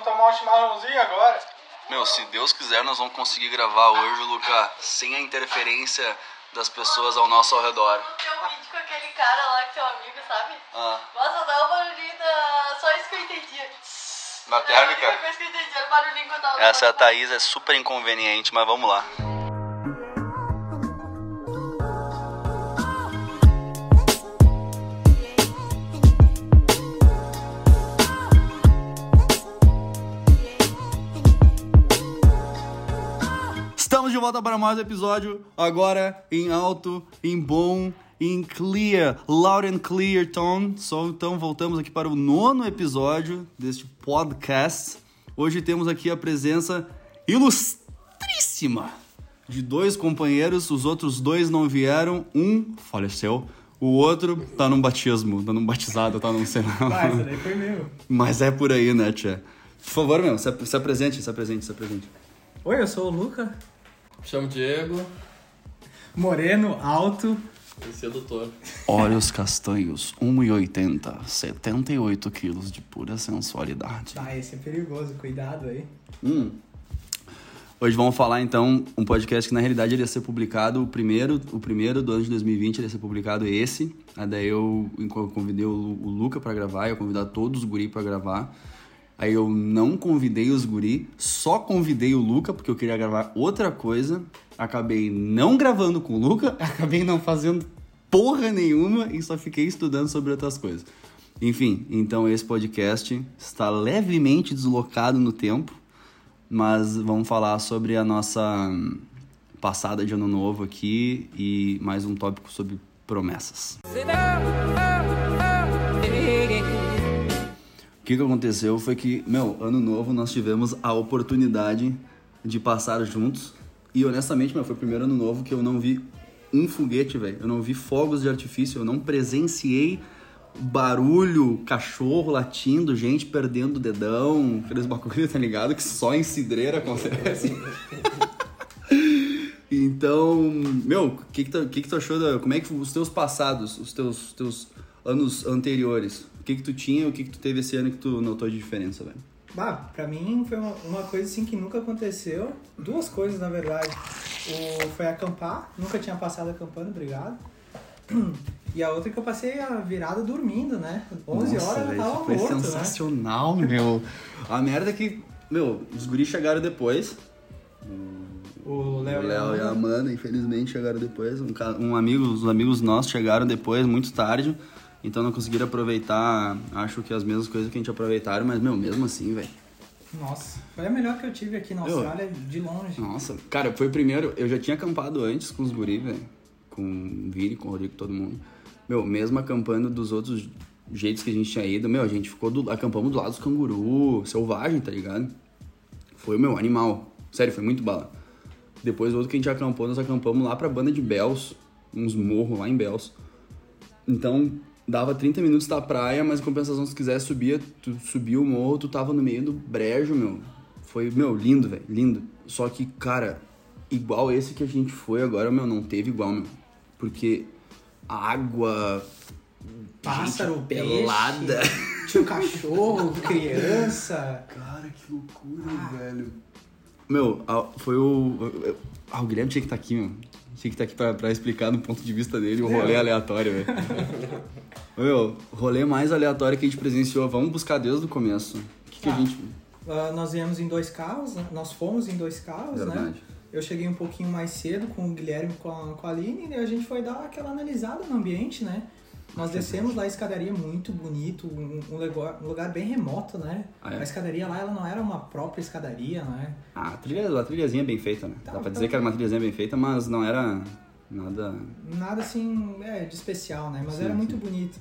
vamos tomar um chimarrãozinho agora. Meu, se Deus quiser, nós vamos conseguir gravar hoje, Luca, sem a interferência das pessoas ao nosso ao redor. Tem um vídeo com aquele cara lá que é teu amigo, sabe? Ah, Nossa, dá um barulhinho da... Só isso que eu entendi. na É térmica? que eu entendi, o barulhinho que eu tava Essa é a. Thaís, é super inconveniente, mas vamos lá. Volta para mais um episódio, agora em alto, em bom, em clear, loud and clear tone. So, então voltamos aqui para o nono episódio deste podcast. Hoje temos aqui a presença ilustríssima de dois companheiros, os outros dois não vieram, um faleceu, o outro tá num batismo, tá num batizado, tá num cenário. Ah, essa daí foi meu. Mas é por aí, né, tia? Por favor, meu, se apresente, se apresente, se apresente. Oi, eu sou o Luca. Chamo Diego Moreno, alto. e sedutor. Olhos castanhos, 1,80, 78 quilos de pura sensualidade. Tá, esse é perigoso, cuidado aí. Hum. Hoje vamos falar então um podcast que na realidade ia ser publicado o primeiro, o primeiro do ano de 2020 ele ia ser publicado esse. Aí daí eu convidei o, o Luca pra gravar, eu convidar todos os guri pra gravar. Aí eu não convidei os guri, só convidei o Luca porque eu queria gravar outra coisa. Acabei não gravando com o Luca, acabei não fazendo porra nenhuma e só fiquei estudando sobre outras coisas. Enfim, então esse podcast está levemente deslocado no tempo, mas vamos falar sobre a nossa passada de ano novo aqui e mais um tópico sobre promessas. O que, que aconteceu foi que, meu, ano novo nós tivemos a oportunidade de passar juntos. E honestamente, meu, foi o primeiro ano novo que eu não vi um foguete, velho. Eu não vi fogos de artifício, eu não presenciei barulho, cachorro latindo, gente perdendo o dedão, aqueles bagulho, tá ligado? Que só em cidreira acontece. Então, meu, o que que, tu, que que tu achou da... Como é que os teus passados, os teus, teus anos anteriores? O que que tu tinha e o que que tu teve esse ano que tu notou de diferença, velho? Bah, pra mim foi uma, uma coisa assim que nunca aconteceu. Duas coisas, na verdade. O, foi acampar, nunca tinha passado acampando, obrigado. E a outra que eu passei a virada dormindo, né? 11 Nossa, horas eu velho, tava isso foi morto, né? sensacional, meu. A merda é que, meu, os guris chegaram depois. O O Léo, Léo e a Amanda, infelizmente, chegaram depois. Um, um amigo, os amigos nossos chegaram depois, muito tarde. Então não conseguiram aproveitar, acho que as mesmas coisas que a gente aproveitaram, mas, meu, mesmo assim, velho. Nossa, foi a melhor que eu tive aqui na Eu- Austrália de longe. Nossa, cara, foi o primeiro. Eu já tinha acampado antes com os guri, velho. Com o Vini, com o Rodrigo, todo mundo. Meu, mesmo acampando dos outros jeitos que a gente tinha ido, meu, a gente ficou do, acampamos do lado dos canguru, selvagem, tá ligado? Foi, meu, animal. Sério, foi muito bala. Depois, o outro que a gente acampou, nós acampamos lá pra banda de Bells, uns morros lá em Bells. Então, dava 30 minutos da praia, mas em compensação, se tu quisesse subir, tu subia o morro, tu tava no meio do brejo, meu. Foi, meu, lindo, velho, lindo. Só que, cara, igual esse que a gente foi agora, meu, não teve igual, meu. Porque a água. Pássaro, pelada. Tinha um cachorro, criança. Cara, que loucura, velho. Meu, a- foi o. Ah, o Guilherme tinha que estar aqui, meu. Tinha que estar aqui pra, pra explicar do ponto de vista dele o rolê aleatório, velho. meu, o rolê mais aleatório que a gente presenciou, vamos buscar desde o começo. O que, que a Ah. gente. Ah, nós viemos em dois carros, né? nós fomos em dois carros, né? Verdade. Eu cheguei um pouquinho mais cedo com o Guilherme e com a, com a Aline e a gente foi dar aquela analisada no ambiente, né? Nós descemos lá a escadaria muito bonito, um, um lugar, um lugar bem remoto, né? Ah, é? A escadaria lá, ela não era uma própria escadaria, né? Ah, a, trilha, a trilhazinha é bem feita, né? Tá, Dá pra tá. dizer que era uma trilhazinha bem feita, mas não era nada. Nada assim, é, de especial, né? Mas Sim, era muito sim. bonito.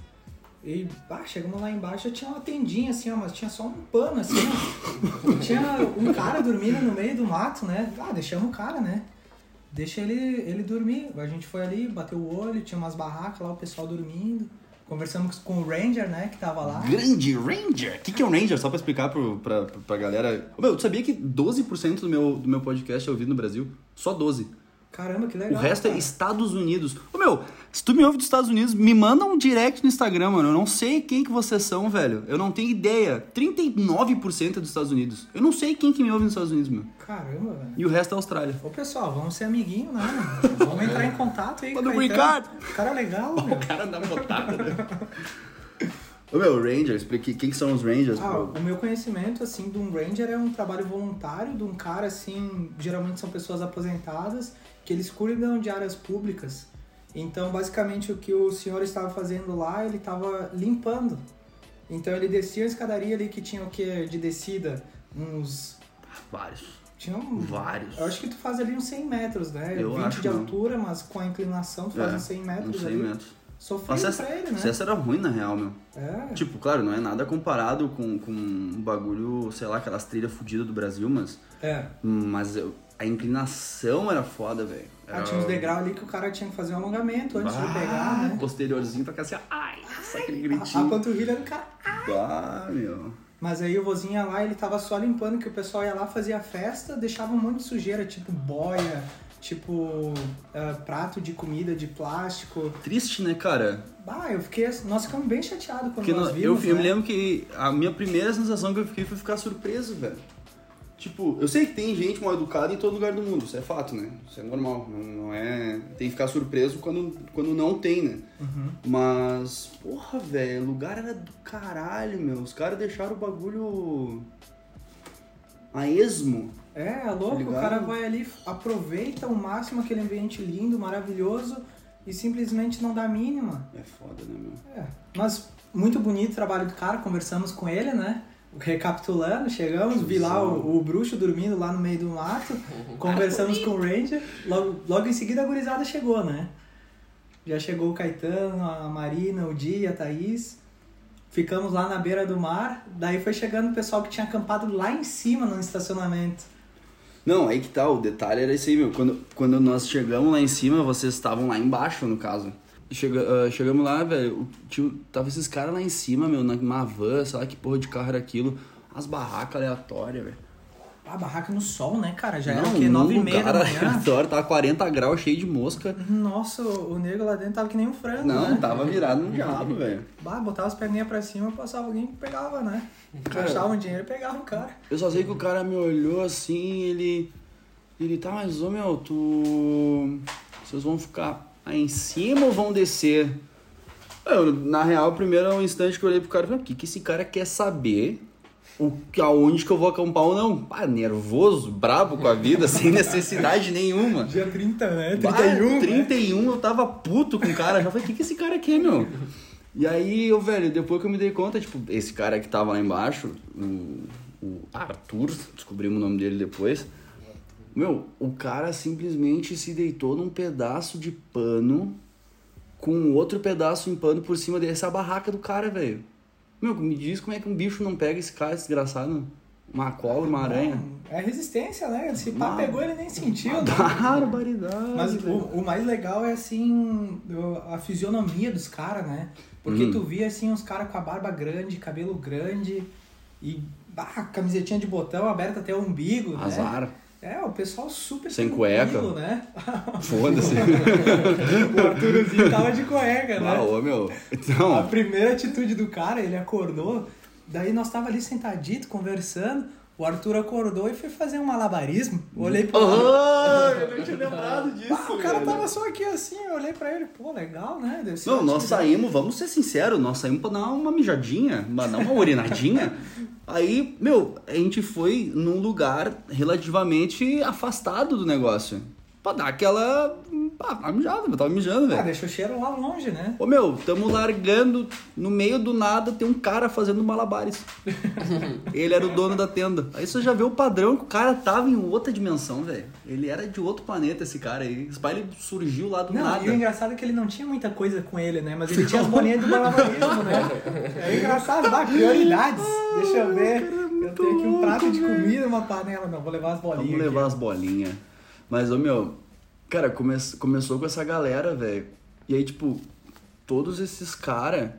E, ah, chegamos lá embaixo, tinha uma tendinha assim, ó, mas tinha só um pano assim, ó. tinha um cara dormindo no meio do mato, né? Ah, deixamos o cara, né? Deixa ele, ele dormir. A gente foi ali, bateu o olho, tinha umas barracas lá, o pessoal dormindo. Conversamos com o Ranger, né, que tava lá. Grande Ranger! O que, que é um Ranger? Só pra explicar pro, pra, pra galera. Meu, tu sabia que 12% do meu, do meu podcast é ouvido no Brasil? Só 12%. Caramba, que O legal. resto é cara. Estados Unidos. Ô meu, se tu me ouve dos Estados Unidos, me manda um direct no Instagram, mano. Eu não sei quem que vocês são, velho. Eu não tenho ideia. 39% é dos Estados Unidos. Eu não sei quem que me ouve nos Estados Unidos, meu. Caramba, velho. E o resto é Austrália. Ô pessoal, vamos ser amiguinho, né? Vamos entrar em contato aí. Manda o. Ricardo. Cara legal, meu. cara dá botada. Ô meu, Rangers, explique quem que são os Rangers. Ah, o meu conhecimento, assim, de um ranger é um trabalho voluntário de um cara, assim, geralmente são pessoas aposentadas, que eles cuidam de áreas públicas. Então, basicamente, o que o senhor estava fazendo lá, ele estava limpando. Então, ele descia a escadaria ali que tinha o que de descida? Uns... Vários. Tinha um... Vários. Eu acho que tu faz ali uns 100 metros, né? Eu 20 acho de não. altura, mas com a inclinação tu faz É, uns 100 metros Uns 100 ali. metros. Sofrido pra ele, né? essa era ruim, na real, meu. É. Tipo, claro, não é nada comparado com, com um bagulho, sei lá, aquelas trilhas fodidas do Brasil, mas... É. Mas a inclinação era foda, velho. Ah, tinha uns degraus ali que o cara tinha que fazer um alongamento antes de pegar, né? Posteriorzinho pra cá assim, ai, nossa, aquele A, a gritinho. panturrilha do cara. Ah, meu. Mas aí o vozinho ia lá, ele tava só limpando, que o pessoal ia lá, fazia festa, deixava um monte de sujeira, tipo boia, tipo ah, prato de comida de plástico. Triste, né, cara? Bah, eu fiquei nós ficamos bem chateados quando Porque nós vimos, eu, eu né? me lembro que a minha primeira sensação que eu fiquei foi ficar surpreso, velho. Tipo, eu sei que tem gente mal educada em todo lugar do mundo, isso é fato, né? Isso é normal. Não, não é. Tem que ficar surpreso quando, quando não tem, né? Uhum. Mas, porra, velho, o lugar era do caralho, meu. Os caras deixaram o bagulho. a esmo. É, é louco, o ligado? cara vai ali, aproveita ao máximo aquele ambiente lindo, maravilhoso e simplesmente não dá a mínima. É foda, né, meu? É, mas muito bonito o trabalho do cara, conversamos com ele, né? Recapitulando, chegamos, vi lá o, o bruxo dormindo lá no meio do mato, conversamos com o Ranger, logo, logo em seguida a gurizada chegou, né? Já chegou o Caetano, a Marina, o Dia, a Thaís. Ficamos lá na beira do mar, daí foi chegando o pessoal que tinha acampado lá em cima no estacionamento. Não, aí que tá, o detalhe era esse aí, meu. Quando, quando nós chegamos lá em cima, vocês estavam lá embaixo, no caso. Chega, ah, chegamos lá, velho, tio, tava esses caras lá em cima, meu, numa van, sei lá que porra de carro era aquilo. As barracas aleatórias, velho. Ah, barraca no sol, né, cara? Já era Não, o quê? num Nove e meia da lugar manhã? aleatório, tava 40 graus, cheio de mosca. Nossa, o o nego lá dentro tava que nem um frango, Não, né? tava virado no diabo, velho. Bah, botava as perninhas pra cima, passava alguém que pegava, né? Cara- Gastava um dinheiro e pegava o cara. Eu só sei que o cara me olhou assim, ele. Ele tá, mas ô meu, tu. Vocês vão ficar aí em cima ou vão descer? Eu, na real, primeiro um instante que eu olhei pro cara e falei, o que, que esse cara quer saber? O, aonde que eu vou acampar ou não? Pá, nervoso, brabo com a vida, sem necessidade nenhuma. Dia 30, né? Bah, 31, 31, eu tava puto com o cara. Já falei, o que, que esse cara quer, meu? E aí, eu, velho, depois que eu me dei conta, tipo, esse cara que tava lá embaixo, o, o Arthur, descobrimos o nome dele depois. Meu, o cara simplesmente se deitou num pedaço de pano com outro pedaço em pano por cima dele. Essa é a barraca do cara, velho. Meu, me diz como é que um bicho não pega esse cara, desgraçado. Uma cobra, uma aranha. É resistência, né? Se pá pegou, ele nem sentiu, né? Barbaridade. Mas o, o mais legal é, assim, a fisionomia dos caras, né? Porque Hum. tu via, assim, uns caras com a barba grande, cabelo grande e bah, camisetinha de botão aberta até o umbigo, né? É, o pessoal super Sem cueca. né? Foda-se. o Arturozinho tava de cueca, né? Ah, ô, meu. A Então. primeira atitude do cara, ele acordou, daí nós tava ali sentadito, conversando, o Arthur acordou e foi fazer um malabarismo. Eu Olhei pro lado. Ah, eu não tinha lembrado disso. Ah, o cara velho. tava só aqui assim, eu olhei pra ele, pô, legal, né? Deve Não, nós saímos, vamos ser sinceros, nós saímos pra dar uma mijadinha, mas não uma urinadinha. Aí, meu, a gente foi num lugar relativamente afastado do negócio. Pra dar aquela. Ah, uma mijada, eu tava mijando, Ah, velho. deixa o cheiro lá longe, né? Ô meu, tamo largando, no meio do nada tem um cara fazendo malabares. Ele era o dono da tenda. Aí você já vê o padrão que o cara tava em outra dimensão, velho. Ele era de outro planeta, esse cara aí. Esse pai ele surgiu lá do Não, nada. e o engraçado é que ele não tinha muita coisa com ele, né? Mas ele tinha as bolinhas do malabarismo, né? É engraçado, dá prioridades. Deixa eu ver. Eu tenho aqui um prato de comida e uma panela. Não, vou levar as bolinhas. Vamos levar aqui. as bolinhas. Mas, ô meu, cara, come começou com essa galera, velho. E aí, tipo, todos esses caras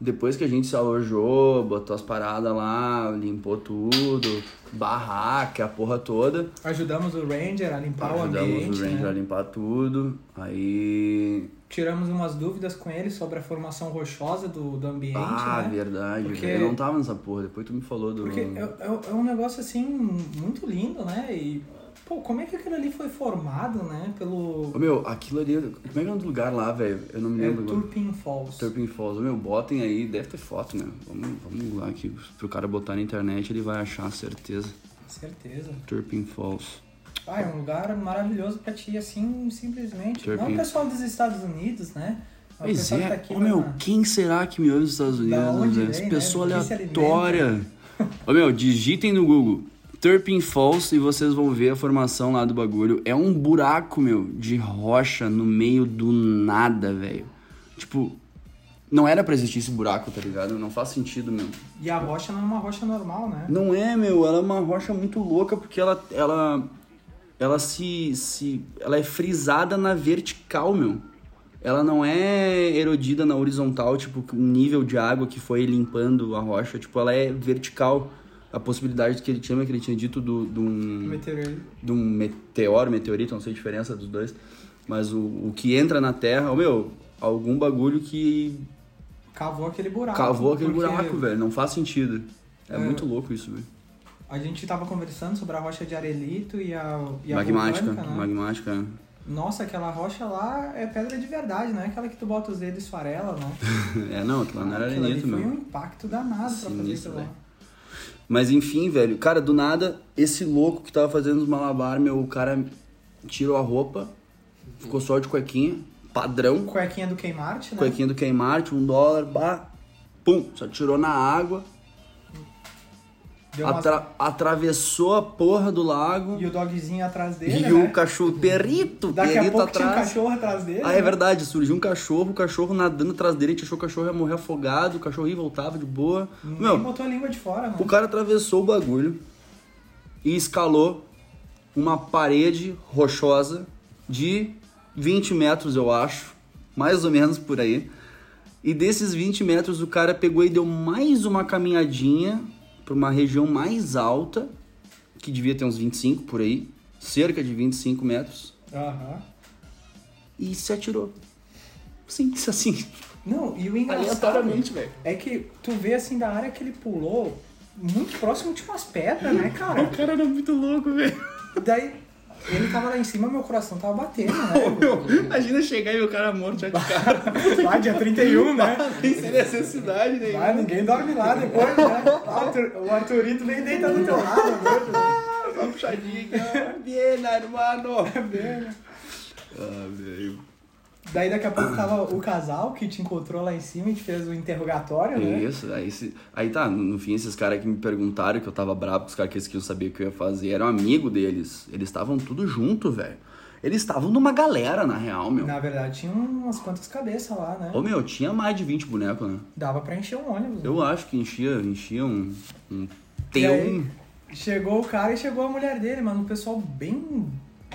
Depois que a gente se alojou, botou as paradas lá, limpou tudo, barraca, a porra toda. Ajudamos o Ranger a limpar o Ajudamos ambiente, o Ranger né? a limpar tudo. Aí. Tiramos umas dúvidas com ele sobre a formação rochosa do, do ambiente, Ah, né? verdade, Porque-. Eu não tava nessa porra, depois tu me falou do. Porque é, é- é um negócio assim muito lindo, né? E pô, como é que aquilo ali foi formado, né? Pelo Ô, meu, aquilo ali. Como é que é o nome do lugar lá, velho? Eu não me é, lembro agora. Turpin Falls. Turpin Falls. Ô, meu, botem aí, deve ter foto, né? Vamos, vamos lá aqui. Pro cara botar na internet, ele vai achar, certeza. Certeza. Turpin Falls. Ah, é um lugar maravilhoso pra ti, assim, simplesmente. Não Turpin. o pessoal dos Estados Unidos, né? Mas o Pois que é, tá aqui ô na- meu, quem será que me ouve nos Estados Unidos? onde velho? vem, né? pessoa que se aleatória. Ô meu, digitem no Google Turpin Falls e vocês vão ver a formação lá do bagulho. É um buraco, meu, de rocha no meio do nada, velho. Tipo, não era pra existir esse buraco, tá ligado? Não faz sentido, meu. E a rocha não é uma rocha normal, né? Não é, meu, ela é uma rocha muito louca porque ela ela ela se se ela é frisada na vertical, meu. Ela não é erodida na horizontal, tipo, um nível de água que foi limpando a rocha, tipo, ela é vertical. A possibilidade que ele tinha, que ele tinha dito do, de um Meteorito. de um meteoro, meteorito, não sei a diferença dos dois, mas o, o que entra na Terra, ô, meu, algum bagulho que Cavou aquele buraco. cavou aquele porque buraco, velho, não faz sentido. É, É. muito louco isso, velho. A gente tava conversando sobre a rocha de Arelito e a, e a Magmática, vulcânica, né? magmática. Nossa, aquela rocha lá é pedra de verdade, não é aquela que tu bota os dedos e esfarela, não. É, não, aquilo lá não era ali arenito, foi um meu. impacto danado pra fazer Sinistro, aquilo lá. Mas enfim, velho, cara, do nada, esse louco que tava fazendo os malabar, meu, o cara tirou a roupa, ficou só de cuequinha, padrão, Cuequinha do Kmart, né? cuequinha do Kmart, um dólar, bah, pum, só tirou na água, Umas- atra- atravessou a porra do lago E o dogzinho atrás dele, e né? o cachorro, perito, Daqui a perito pouco tinha um atrás. cachorro atrás dele. Ah, né? é verdade, surgiu um cachorro, o cachorro nadando atrás dele, a gente achou que o cachorro ia morrer afogado, o cachorro ia voltava de boa. Nem Meu, botou a língua de fora, né? o cara atravessou o bagulho e escalou uma parede rochosa de 20 metros, eu acho, mais ou menos por aí. E desses 20 metros, o cara pegou e deu mais uma caminhadinha para uma região mais alta, que devia ter uns 25 por aí, cerca de 25 metros, Aham. e se atirou. Simples assim. Não, e o engraçado Aleatoriamente, velho. é que tu vê assim da área que ele pulou, muito próximo de umas pedras, né, cara? cara era muito louco, velho. Daí ele tava lá em cima, meu coração tava batendo, né? Imagina chegar e ver o cara morto já de cara. Lá dia 31, né? Sem necessidade nenhuma. Ah, ninguém dorme lá depois, né? Arthur- o Arthurito nem deita do teu lado, né? Uma puxadinha aqui, ó. Bien, hermano. Ah, velho. Daí daqui a pouco tava o casal que te encontrou lá em cima e te fez o interrogatório, né? Isso, aí, se, aí tá, no fim, esses caras que me perguntaram que eu tava bravo, os caras que eles queriam saber o que eu ia fazer, eram amigo deles. Eles estavam tudo junto, velho. Eles estavam numa galera, na real, meu. Na verdade, tinha umas quantas cabeças lá, né? Ô, meu, tinha mais de 20 bonecos, né? Dava pra encher um ônibus. né? Eu acho que enchia, enchia um... um aí, teu... chegou o cara e chegou a mulher dele, mano. Um pessoal bem,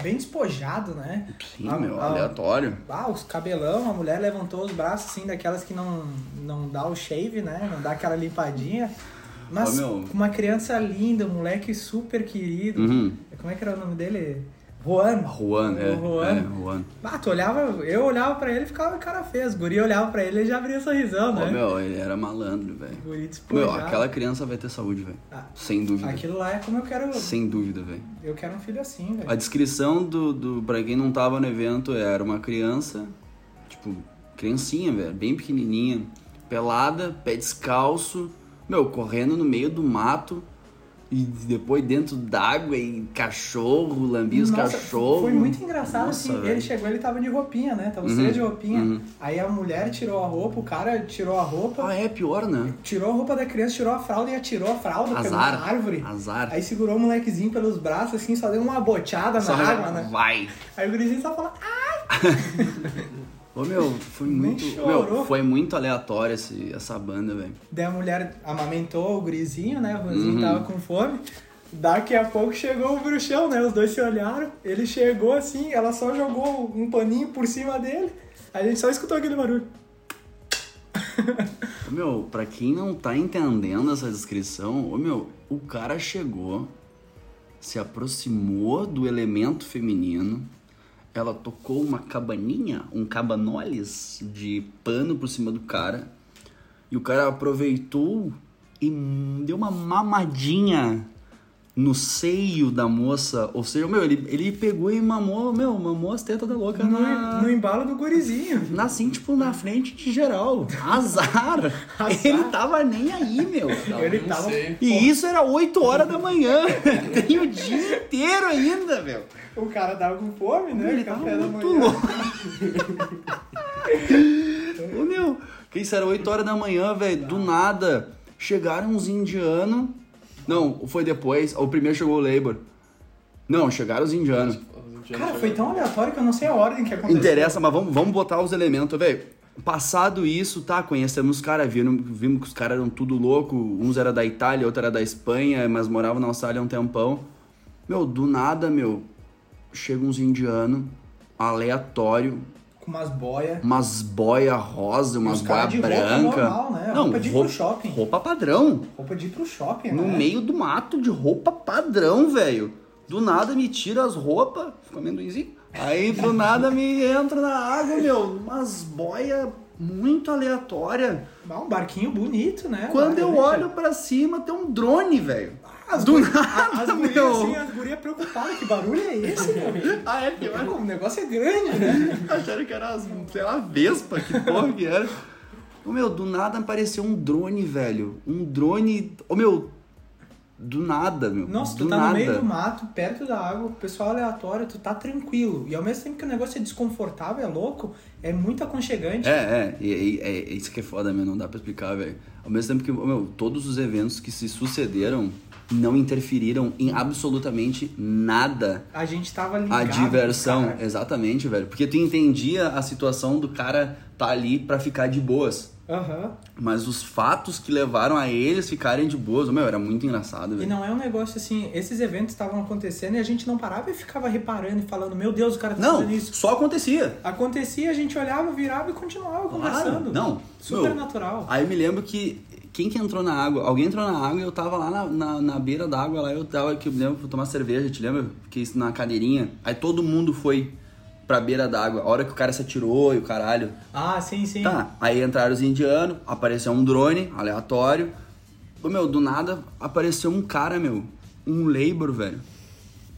bem despojado, né? Sim, A- meu, a- aleatório. Ah, os cabelão, a mulher levantou os braços assim, daquelas que não, não dá o shave, né? Não dá aquela limpadinha. Mas meu. uma criança linda, um moleque super querido. Uhum. Como é que era o nome dele? Juan. Juan, é, O Juan. é, Juan. Ah, tu olhava, eu olhava pra ele e ficava cara feio. Os guri olhava pra ele e já abria sorrisão, né? Meu, ele era malandro, velho. Guri despojado. Meu, aquela criança vai ter saúde, velho. Ah, Sem dúvida. Aquilo lá é como eu quero. Sem dúvida, velho. Eu quero um filho assim, velho. A descrição do, do. Pra quem não tava no evento, era uma criança, tipo, criancinha, velho, bem pequenininha, pelada, pé descalço, meu, correndo no meio do mato. E depois dentro d'água e cachorro, lambia os cachorros. Foi muito engraçado, Nossa, assim. Ele velho. chegou, ele tava de roupinha, né? Tava Uhum, de roupinha. uhum. Aí a mulher tirou a roupa, o cara tirou a roupa, Ah, é pior, né? tirou a roupa da criança, tirou a fralda e atirou a fralda pela Azar. árvore. Azar. Aí segurou o molequezinho pelos braços, assim, só deu uma boteada Só na água, né? Vai. Aí o gurizinho só falou, ah! Ô, meu, foi muito. Meu, foi muito aleatório esse, essa banda, velho. Daí a mulher amamentou o gurizinho, né? O gurizinho Uhum. tava com fome. Daqui a pouco chegou o bruxão, né? Os dois se olharam. Ele chegou assim, ela só jogou um paninho por cima dele. Aí a gente só escutou aquele barulho. Ô, meu, pra quem não tá entendendo essa descrição, ô, meu, o cara chegou, se aproximou do elemento feminino, ela tocou uma cabaninha, um cabanoles de pano por cima do cara, e o cara aproveitou e deu uma mamadinha no seio da moça, ou seja, meu, ele, ele pegou e mamou, meu, mamou as tetas da louca No, na... no embalo do gurizinho. Na, assim, tipo, na frente de geral. Azar. Azar. Ele tava nem aí, meu. Ele não tava- sei. E isso era 8 horas da manhã. Tem o dia inteiro ainda, meu. O cara tava com fome, né? Ele tava Café da muito louco. Ô, meu, que isso era 8 horas da manhã, velho. Do nada, chegaram uns indianos. Não, foi depois. O primeiro chegou o Labor. Não, chegaram os indianos. Cara, foi tão aleatório que eu não sei a ordem que aconteceu. Interessa, mas vamos, vamos botar os elementos, velho. Passado isso, tá? Conhecemos os caras, vimos, vimos que os caras eram tudo louco. Uns era da Itália, outro era da Espanha, mas moravam na Austrália há um tempão. Meu, do nada, meu, chega uns indianos, aleatório, Com umas boias. umas boia rosa, umas boia branca. normal, né? Não, Roupa de ir roupa, pro shopping. roupa padrão. Roupa de ir pro shopping, No né? meio do mato de roupa padrão, velho. Do nada me tira as roupas, fica amendoinzinho. Aí do nada me entra na água, meu. Umas boia muito aleatória. Um barquinho bonito, né? Quando eu olho pra cima, tem um drone, velho. As Do guri- nada, As gurias meu. assim, as gurias preocupadas. Que barulho é esse, meu? Ah, é. Pô, O negócio é grande, né? Acharam que era, as- sei lá, Vespa, que porra que era. Ô, meu, do nada apareceu um drone, velho. Um drone. Ô, meu, do nada, meu. Nossa, tu do tá nada. no meio do mato, perto da água, o pessoal aleatório, tu tá tranquilo. E ao mesmo tempo que o negócio é desconfortável, é louco, é muito aconchegante. É, é, e, e- é, é isso que é foda, meu, não dá pra explicar, velho. Ao mesmo tempo que, meu, todos os eventos que se sucederam não interferiram em absolutamente nada A gente tava ligado. a diversão. cara. Exatamente, velho. Porque tu entendia a situação do cara tá ali pra ficar de boas. Mas os fatos que levaram a eles ficarem de boas, meu, era muito engraçado, E não é um negócio assim, esses eventos estavam acontecendo e a gente não parava e ficava reparando e falando, meu Deus, o cara tá Não, fazendo isso. só acontecia. Acontecia, a gente olhava, virava e continuava conversando. não. Super Meu, natural. Aí eu me lembro que quem que entrou na água? Alguém entrou na água e eu tava lá na, na, na beira da água, lá eu tava, que eu lembro, pra tomar cerveja, te lembra? Fiquei na cadeirinha. Aí todo mundo foi pra beira d'água. A hora que o cara se atirou e o caralho. Ah, sim, sim. Tá, aí entraram os indianos, apareceu um drone aleatório. Meu, do nada apareceu um cara, meu. Um labor, velho.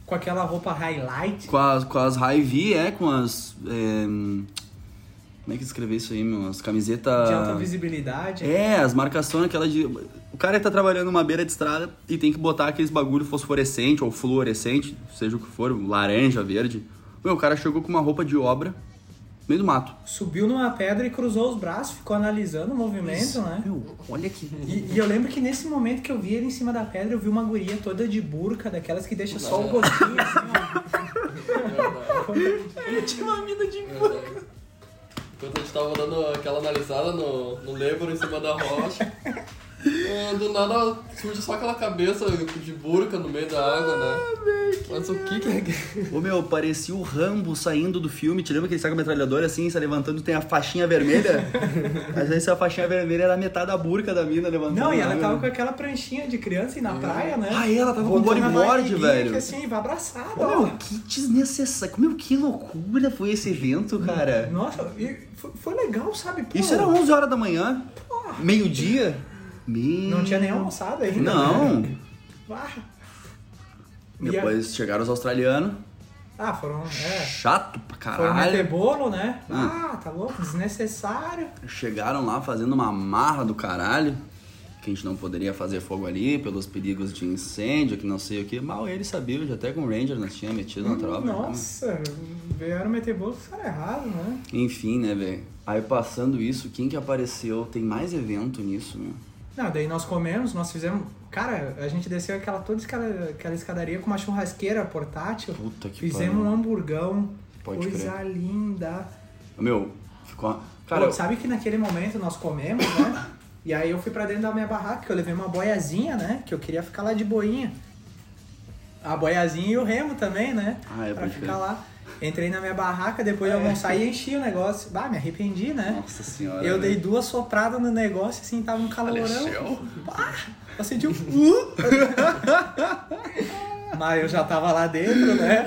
Com aquela roupa highlight. Com as, com as Hy-V, é, com as. é, como é que escreveu isso aí, meu? As camisetas. De alta visibilidade. É, as marcações, aquela de. O cara tá trabalhando numa beira de estrada e tem que botar aqueles bagulho fosforescente ou fluorescente, seja o que for, laranja, verde. Meu, o cara chegou com uma roupa de obra no meio do mato. Subiu numa pedra e cruzou os braços, ficou analisando o movimento, né? Meu, olha que. E, e eu lembro que nesse momento que eu vi ele em cima da pedra, eu vi uma guria toda de burca, daquelas que deixa só o gostinho assim, ó. Tinha uma mina de. Enquanto a gente tava dando aquela analisada no, no Lebro em cima da rocha, do nada surge só aquela cabeça de burca no meio da água, né? Mas o que que é. Ô meu, parecia o Rambo saindo do filme. Te lembra que ele sai com a metralhadora assim, se levantando tem a faixinha vermelha? Às vezes a faixinha vermelha era metade da burca da mina levantando. Não, e ela tava com aquela pranchinha de criança e na praia, né? Ah, e ela tava com a bodyboard, velho. Que, assim, vai abraçada, Ô, ó. meu, que desnecessário. Meu, que loucura foi esse evento, cara. Nossa, e foi, foi legal, sabe? Pô, Isso era 11 horas da manhã, meio-dia. Meu... Não tinha nem almoçado ainda. Não. né? E a- Depois chegaram os australianos. Ah, foram. É. Chato pra Foram meter caralho. bolo, né? Ah. Ah, tá louco, desnecessário. Chegaram lá fazendo uma marra do caralho. Que a gente não poderia fazer fogo ali pelos perigos de incêndio, que não sei o que. Mal eles sabiam, já até com o Ranger nós tínhamos metido na tropa. né? Nossa, vieram meter bolo com os caras errados, né? Enfim, né, velho? Aí passando isso, quem que apareceu? Tem mais evento nisso, meu. Não, daí nós comemos, nós fizemos. Cara, a gente desceu aquela toda escada, aquela escadaria com uma churrasqueira portátil. Puta que Fizemos pariu. um hamburgão. Pode coisa linda. Meu, ficou. Cara, Pô, sabe que naquele momento nós comemos, né? E aí eu fui pra dentro da minha barraca, que eu levei uma boiazinha, né? Que eu queria ficar lá de boinha. A boiazinha e o remo também, né? Ah, é, pra ficar crer. lá. Entrei na minha barraca, depois de almoçar e enchi o negócio. Bah, me arrependi, né? Nossa senhora. Eu dei velho. duas sopradas no negócio, assim, tava um calorão. Bah, eu senti um... Uh! Mas eu já tava lá dentro, né?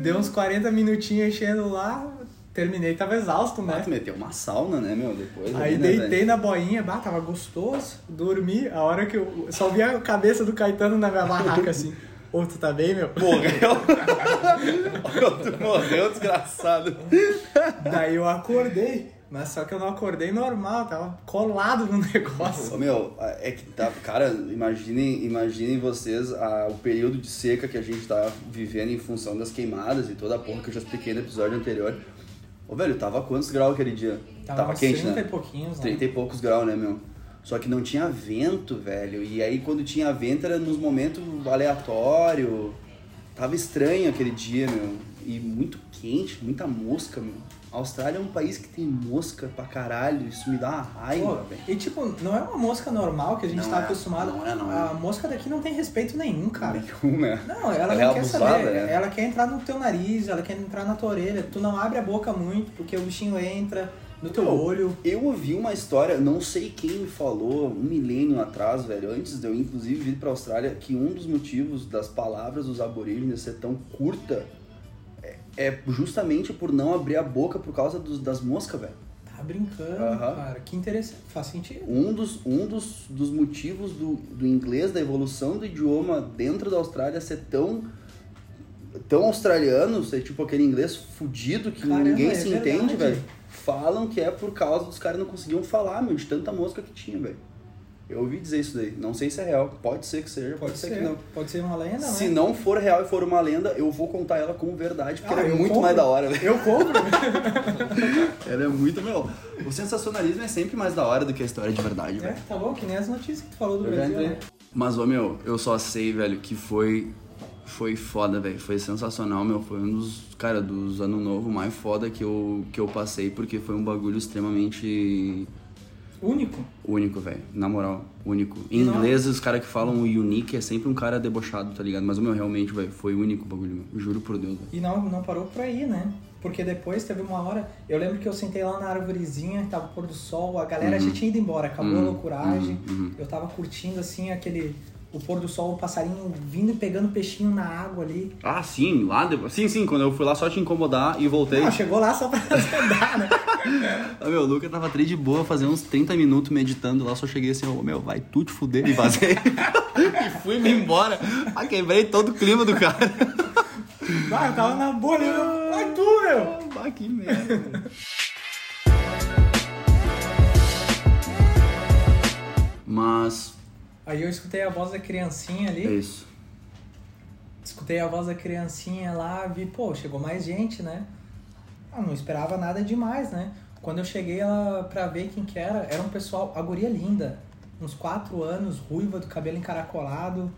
Deu uns 40 minutinhos enchendo lá, terminei, tava exausto, Ah, né? tu meteu uma sauna, né, meu? Depois. Aí ali, né, deitei velho? na boinha, bah, tava gostoso, dormi, a hora que eu só vi a cabeça do Caetano na minha barraca, assim. Ô, tu tá bem, meu? Morreu. tu morreu, desgraçado. Daí eu acordei, mas só que eu não acordei normal, tava colado no negócio. Meu, é que tá. Cara, imaginem, imaginem vocês ah, o período de seca que a gente tá vivendo em função das queimadas e toda a porra que eu já expliquei no episódio anterior. Ô, velho, tava quantos graus aquele dia? Tava, uns quente, 30 né? e pouquinhos, né? 30 e poucos graus, né, meu? Só que não tinha vento, velho. E aí quando tinha vento era nos momentos aleatórios. Tava estranho aquele dia, meu. E muito quente, muita mosca, meu. A Austrália é um país que tem mosca pra caralho. Isso me dá uma raiva, velho. e tipo, não é uma mosca normal que a gente Não tá é, acostumado. não é, não é. A mosca daqui não tem respeito nenhum, cara. Nenhum, né? Não, ela, Ela não é quer abusada, saber. né? Ela quer entrar no teu nariz, ela quer entrar na tua orelha. Tu não abre a boca muito, porque o bichinho entra no teu Meu, olho. Eu ouvi uma história, não sei quem me falou, um milênio atrás, velho, antes de eu inclusive vir pra Austrália, que um dos motivos das palavras dos aborígenes ser tão curta é, é justamente por não abrir a boca por causa dos- das moscas, velho. Tá brincando, cara. Que interessante. Faz sentido. Um dos, um dos, dos motivos do, do inglês, da evolução do idioma dentro da Austrália ser tão tão australiano, ser tipo aquele inglês fudido que Caramba, ninguém é se entende, velho. Falam que é por causa dos caras não conseguiam falar, meu, de tanta mosca que tinha, velho. Eu ouvi dizer isso daí. Não sei se é real. Pode ser que seja, pode, Pode ser, ser. que não. Pode ser uma lenda, Se né? não for real e for uma lenda, eu vou contar ela como verdade, porque Ah, ela é muito compro. mais da hora, velho. Eu compro. Ela é muito, meu. O sensacionalismo é sempre mais da hora do que a história de verdade, é, velho. tá bom, que nem as notícias que tu falou do Eu Brasil. né? Mas, ô, meu, eu só sei, velho, que foi. Foi foda, velho. Foi sensacional, meu. Foi um dos, cara, dos anos novo mais foda que eu, que eu passei, porque foi um bagulho extremamente Único. único, velho. Na moral, único. Em não- inglês, os caras que falam o unique é sempre um cara debochado, tá ligado? Mas o meu, realmente, velho, foi único o bagulho, meu. Juro por Deus, velho. E não, não parou por aí, né? Porque depois teve uma hora. Eu lembro que eu sentei lá na árvorezinha, tava pôr do sol, a galera já tinha ido embora, acabou a Uhum, loucuragem. uhum, uhum. Eu tava curtindo assim aquele. O pôr do sol, o passarinho vindo e pegando peixinho na água ali. Ah, sim, lá depois. Sim, sim, quando eu fui lá só te incomodar e voltei. Não, chegou lá só pra andar, né? Ah, meu, o Luca tava tri de boa, fazendo uns 30 minutos meditando lá, só cheguei assim, ô, meu, vai tu te fuder, e vazei. e fui me embora. Ah, quebrei todo o clima do cara. Ah, eu tava na boa ali, eu- vai tu, meu! Ah, que merda. meu. Mas, Aí eu escutei a voz da criancinha ali. é isso. Escutei a voz da criancinha lá, vi, pô, chegou mais gente, né? Ah, não esperava nada demais, né? Quando eu cheguei lá pra ver quem que era, era um pessoal, a guria linda, uns quatro anos, ruiva, do cabelo encaracolado,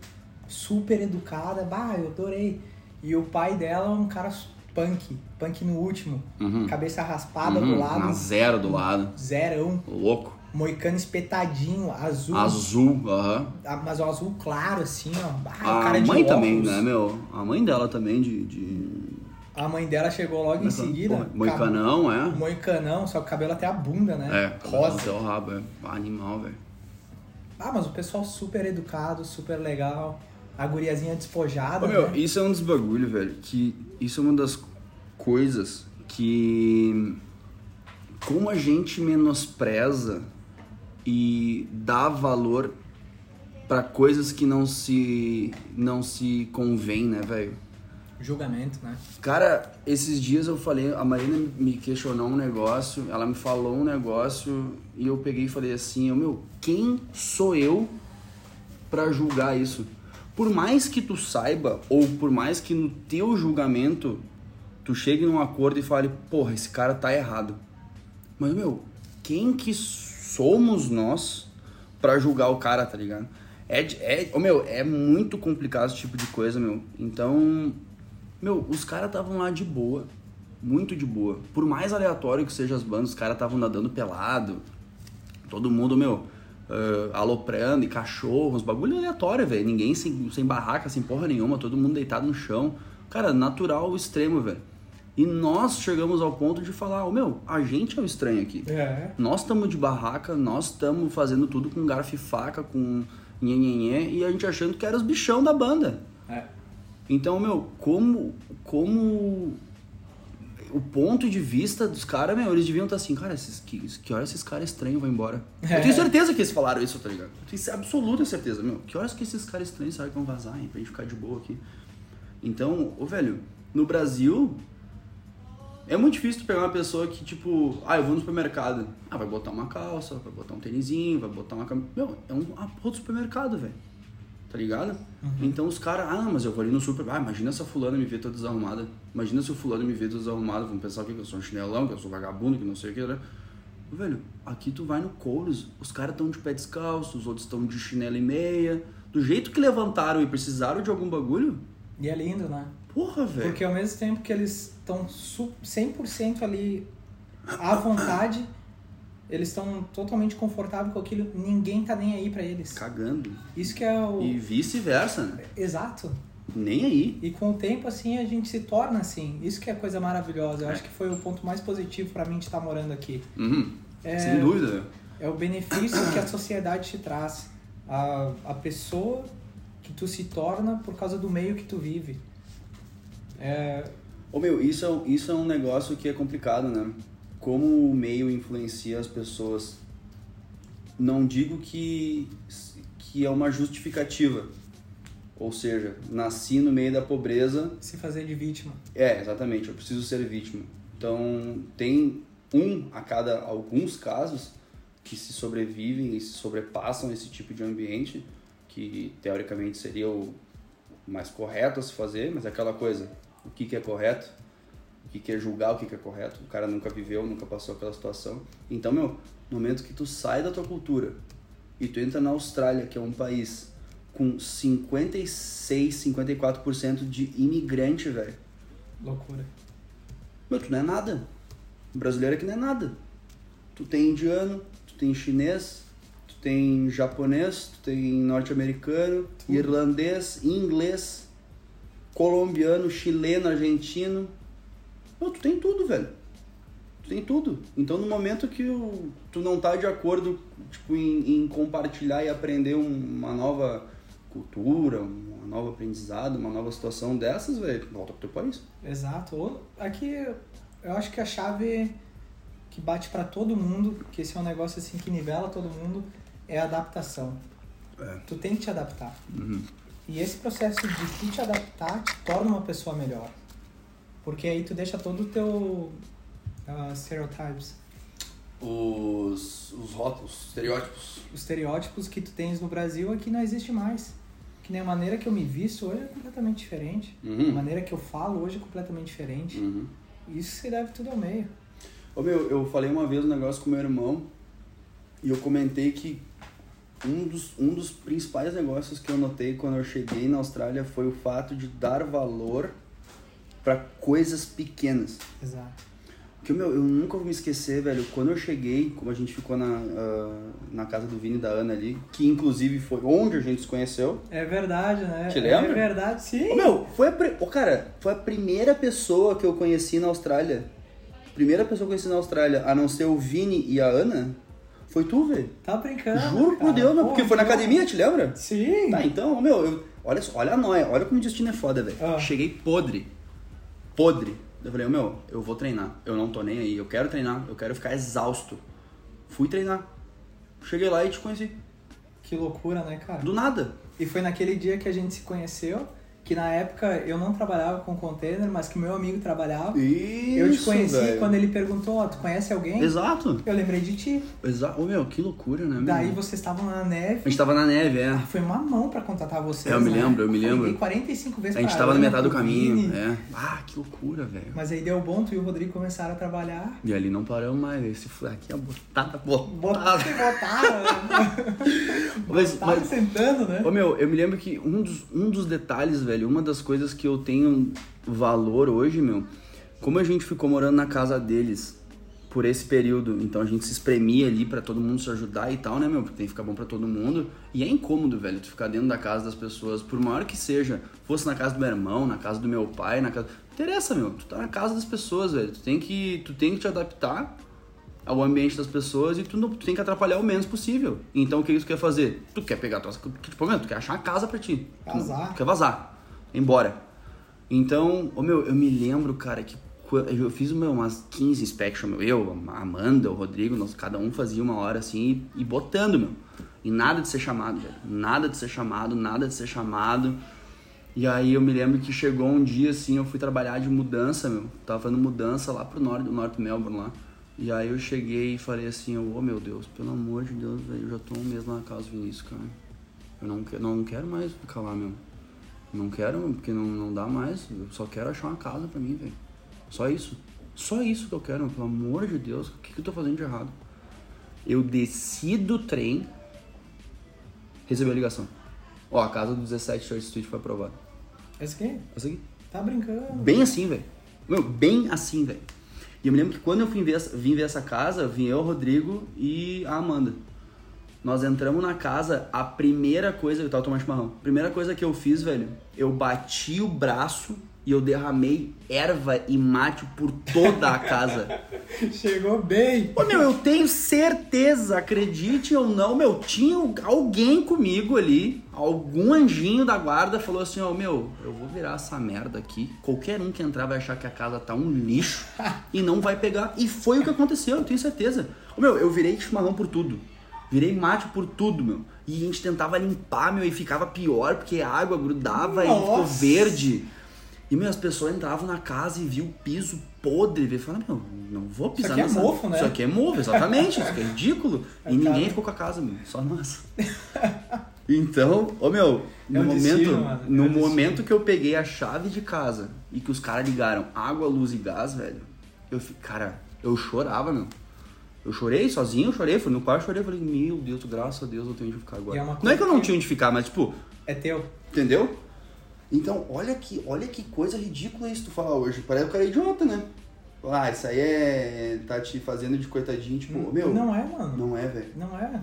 super educada, bah, eu adorei. E o pai dela, um cara punk, punk no último, Uhum. cabeça raspada Uhum, do lado, Na zero do lado. zerão, Louco. Moicano espetadinho, azul, Azul, aham. ah, mas o azul claro, assim, ó. bah, o A cara de mãe também, né, meu? A mãe dela também de... de... A mãe dela chegou logo em seguida. Moicanão, cab- é? Moicanão, só que o cabelo até a bunda, né? É, Rosa. até o rabo, é. Animal, velho. Ah, mas o pessoal super educado, super legal. A guriazinha despojada, Ô, meu, né? isso é um dos bagulho, velho, que isso é uma das coisas que como a gente menospreza e dá valor pra coisas que não se não se convém, né, velho? Julgamento, né? Cara, esses dias eu falei, a Marina me questionou um negócio, ela me falou um negócio e eu peguei e falei assim, meu, quem sou eu pra julgar isso? Por mais que tu saiba, ou por mais que no teu julgamento tu chegue num acordo e fale, porra, esse cara tá errado. Mas, meu, quem que somos nós pra julgar o cara, tá ligado? É, é, ô, meu, é muito complicado esse tipo de coisa, meu. Então, meu, os caras estavam lá de boa. Muito de boa. Por mais aleatório que sejam as bandas, os caras estavam nadando pelado. Todo mundo, meu, ah, aloprando e cachorro, uns bagulho aleatório, velho. Ninguém sem, sem barraca, sem porra nenhuma, todo mundo deitado no chão. cara, natural extremo, velho. E nós chegamos ao ponto de falar, ô meu, a gente é o estranho aqui. É. Nós estamos de barraca, nós estamos fazendo tudo com garfo e faca, com nhenhenhé, e a gente achando que era os bichão da banda. É. Então, meu, como, como o ponto de vista dos caras, meu, eles deviam estar assim, cara, esses, que, que horas esses caras estranhos vão embora? É. Eu tenho certeza que eles falaram isso, tá ligado? Eu tenho absoluta certeza, meu. Que horas que esses caras estranhos sabem que vão vazar, hein, pra gente ficar de boa aqui? Então, ô velho, no Brasil, é muito difícil tu pegar uma pessoa que, tipo, ah, eu vou no supermercado. Ah, vai botar uma calça, vai botar um tênisinho, vai botar uma camisa. Meu, é um a porra do supermercado, velho. Tá ligado? Então os caras, ah, mas eu vou ali no super. Ah, imagina se a fulana me vê toda desarrumada. Imagina se o fulano me vê toda desarrumada. Vão pensar que eu sou um chinelão, que eu sou vagabundo, que não sei o que, né? Velho, aqui tu vai no Couros, os caras estão de pé descalço, os outros estão de chinelo e meia. Do jeito que levantaram e precisaram de algum bagulho, E é lindo, né? Porra, velho. Porque ao mesmo tempo que eles estão su- 100% ali à vontade, eles estão totalmente confortáveis com aquilo, ninguém tá nem aí pra eles. Cagando. Isso que é o. E vice-versa, né? Exato. Nem aí. E com o tempo, assim, a gente se torna assim. Isso que é a coisa maravilhosa. Eu acho que foi o ponto mais positivo pra mim de estar morando aqui. Uhum. É- Sem dúvida. É o benefício que a sociedade te traz. A, a pessoa que tu se torna por causa do meio que tu vive. É, Ô meu, isso é, um- isso é um negócio que é complicado, né? Como o meio influencia as pessoas. Não digo que, que é uma justificativa. Ou seja, nasci no meio da pobreza, se fazer de vítima. é, exatamente, eu preciso ser vítima. Então, tem um a cada alguns casos que se sobrevivem e se sobrepassam esse tipo de ambiente, que teoricamente seria o mais correto a se fazer, mas é aquela coisa, o que, que é correto, o que, que é julgar o que, que é correto, o cara nunca viveu, nunca passou pela situação. Então, meu, no momento que tu sai da tua cultura e tu entra na Austrália, que é um país com 56, 54% de imigrante, velho, Loucura. meu, tu não é nada. O brasileiro aqui não é nada. Tu tem indiano, tu tem chinês, tu tem japonês, tu tem norte-americano, irlandês, inglês, colombiano, chileno, argentino. Meu, tu tem tudo, velho. Tu tem tudo. Então no momento que o- tu não tá de acordo tipo, em, em compartilhar e aprender um- uma nova cultura, uma nova aprendizado, uma nova situação dessas, velho, volta pro teu país. Exato. Ou- Aqui eu acho que a chave que bate pra todo mundo, que esse é um negócio assim que nivela todo mundo, é a adaptação. É. Tu tem que te adaptar. Uhum. E esse processo de tu te adaptar te torna uma pessoa melhor. Porque aí tu deixa todo o teu ah, stereotypes, Os, os rótulos, os estereótipos. os estereótipos que tu tens no Brasil aqui não existe mais. Que nem a maneira que eu me visto hoje é completamente diferente. Uhum. A maneira que eu falo hoje é completamente diferente. Uhum. Isso se deve tudo ao meio. Ô meu, eu falei uma vez um negócio com meu irmão e eu comentei que um dos, um dos principais negócios que eu notei quando eu cheguei na Austrália foi o fato de dar valor para coisas pequenas. Exato. Porque, meu, eu nunca vou me esquecer, velho, quando eu cheguei, como a gente ficou na, ah, na casa do Vini e da Ana ali, que inclusive foi onde a gente se conheceu. É verdade, né? Te lembra? É verdade, sim. Ô, meu, foi a, cara, foi a primeira pessoa que eu conheci na Austrália. Primeira pessoa que eu conheci na Austrália, a não ser o Vini e a Ana, foi tu, velho. Tá brincando. Juro por cara. Deus, meu, Pô, porque foi na academia, te lembra? Sim. Tá, então, meu, eu, olha, olha a noia, olha como o destino é foda, velho. Ah. Cheguei podre. Podre. Eu falei, meu, eu vou treinar. Eu não tô nem aí, eu quero treinar, eu quero ficar exausto. Fui treinar. Cheguei lá e te conheci. Que loucura, né, cara? Do nada. E foi naquele dia que a gente se conheceu, que na época eu não trabalhava com container, mas que meu amigo trabalhava. Isso, eu te conheci velho. quando ele perguntou, ó, tu conhece alguém? Exato. Eu lembrei de ti. Exato. Ô, meu, que loucura, né, meu? Daí vocês estavam na neve. A gente tava na neve, é. Foi uma mão pra contratar vocês. É, eu me né? lembro, eu me lembro. Liguei 45 vezes A gente tava na metade do caminho. Vini. É. Ah, que loucura, velho. Mas aí deu bom, tu e o Rodrigo começaram a trabalhar. E ali não paramos mais. Esse foi aqui a botada, botada. Botaram, botaram. Mas, Botaram mas, sentando, né? Ô meu, eu me lembro que um dos, um dos detalhes, velho, uma das coisas que eu tenho valor hoje, meu, como a gente ficou morando na casa deles por esse período. Então a gente se espremia ali pra todo mundo se ajudar e tal, né, meu? Porque tem que ficar bom pra todo mundo. E é incômodo, velho, tu ficar dentro da casa das pessoas, por maior que seja, fosse na casa do meu irmão, na casa do meu pai, na casa. Não interessa, meu. Tu tá na casa das pessoas, velho. Tu tem que, tu tem que te adaptar ao ambiente das pessoas e tu, não, tu tem que atrapalhar o menos possível. Então o que tu quer fazer? Tu quer pegar tuas. Tipo, meu, tu quer achar uma casa pra ti. Tu Vazar. Tu quer vazar. Embora. Então, ô meu, eu me lembro, cara, que eu fiz meu, umas 15 inspection, meu. Eu, a Amanda, o Rodrigo, nós, cada um fazia uma hora assim e, e botando, meu. E nada de ser chamado, velho. Nada de ser chamado, nada de ser chamado. E aí eu me lembro que chegou um dia assim, eu fui trabalhar de mudança, meu. Tava fazendo mudança lá pro norte, do norte Melbourne lá. E aí eu cheguei e falei assim, ô oh, meu Deus, pelo amor de Deus, velho, eu já tô um mês na casa Vinícius, cara. Eu não, não quero mais ficar lá, meu. Não quero, porque não, não dá mais. Eu só quero achar uma casa pra mim, velho. Só isso. Só isso que eu quero, pelo amor de Deus. O que, que eu tô fazendo de errado? Eu desci do trem, recebi a ligação. Ó, a casa do 17 Church Street foi aprovada. Esse aqui? Essa aqui. Tá brincando. Bem assim, velho. Meu, bem assim, velho. E eu me lembro que quando eu vim ver, essa- vim ver essa casa, vim eu, o Rodrigo e a Amanda. Nós entramos na casa, a primeira coisa, eu tava tomando chimarrão. A primeira coisa que eu fiz, velho, eu bati o braço e eu derramei erva e mate por toda a casa. Chegou bem. Ô, meu, eu tenho certeza, acredite ou não, meu, tinha alguém comigo ali, algum anjinho da guarda falou assim, ó, meu, eu vou virar essa merda aqui. Qualquer um que entrar vai achar que a casa tá um lixo e não vai pegar. E foi o que aconteceu, eu tenho certeza. Ô, meu, eu virei chimarrão por tudo. Virei mate por tudo, meu. E a gente tentava limpar, meu, e ficava pior, porque a água grudava e ficou Nossa. verde. E, meu, as pessoas entravam na casa e viam o piso podre. E falavam, meu, não vou pisar aqui é nessa... mofo, né? Isso aqui é mofo, exatamente. Isso aqui é ridículo. É e ninguém cara. ficou com a casa, meu. Só nós. Então, ô meu, no É o momento, é no momento que eu peguei a chave de casa e que os caras ligaram água, luz e gás, velho, eu cara, eu chorava, meu. Eu chorei sozinho, eu chorei, fui no quarto, chorei, falei, meu Deus, graças a Deus eu tenho onde ficar agora. É não é que eu não que- tinha onde ficar, mas tipo, É teu. entendeu? Então, olha que, olha que coisa ridícula isso tu falar hoje. Parece que o cara é idiota, né? Ah, isso aí é. tá te fazendo de coitadinho, tipo, meu. Não é, mano. Não é, velho. Não é.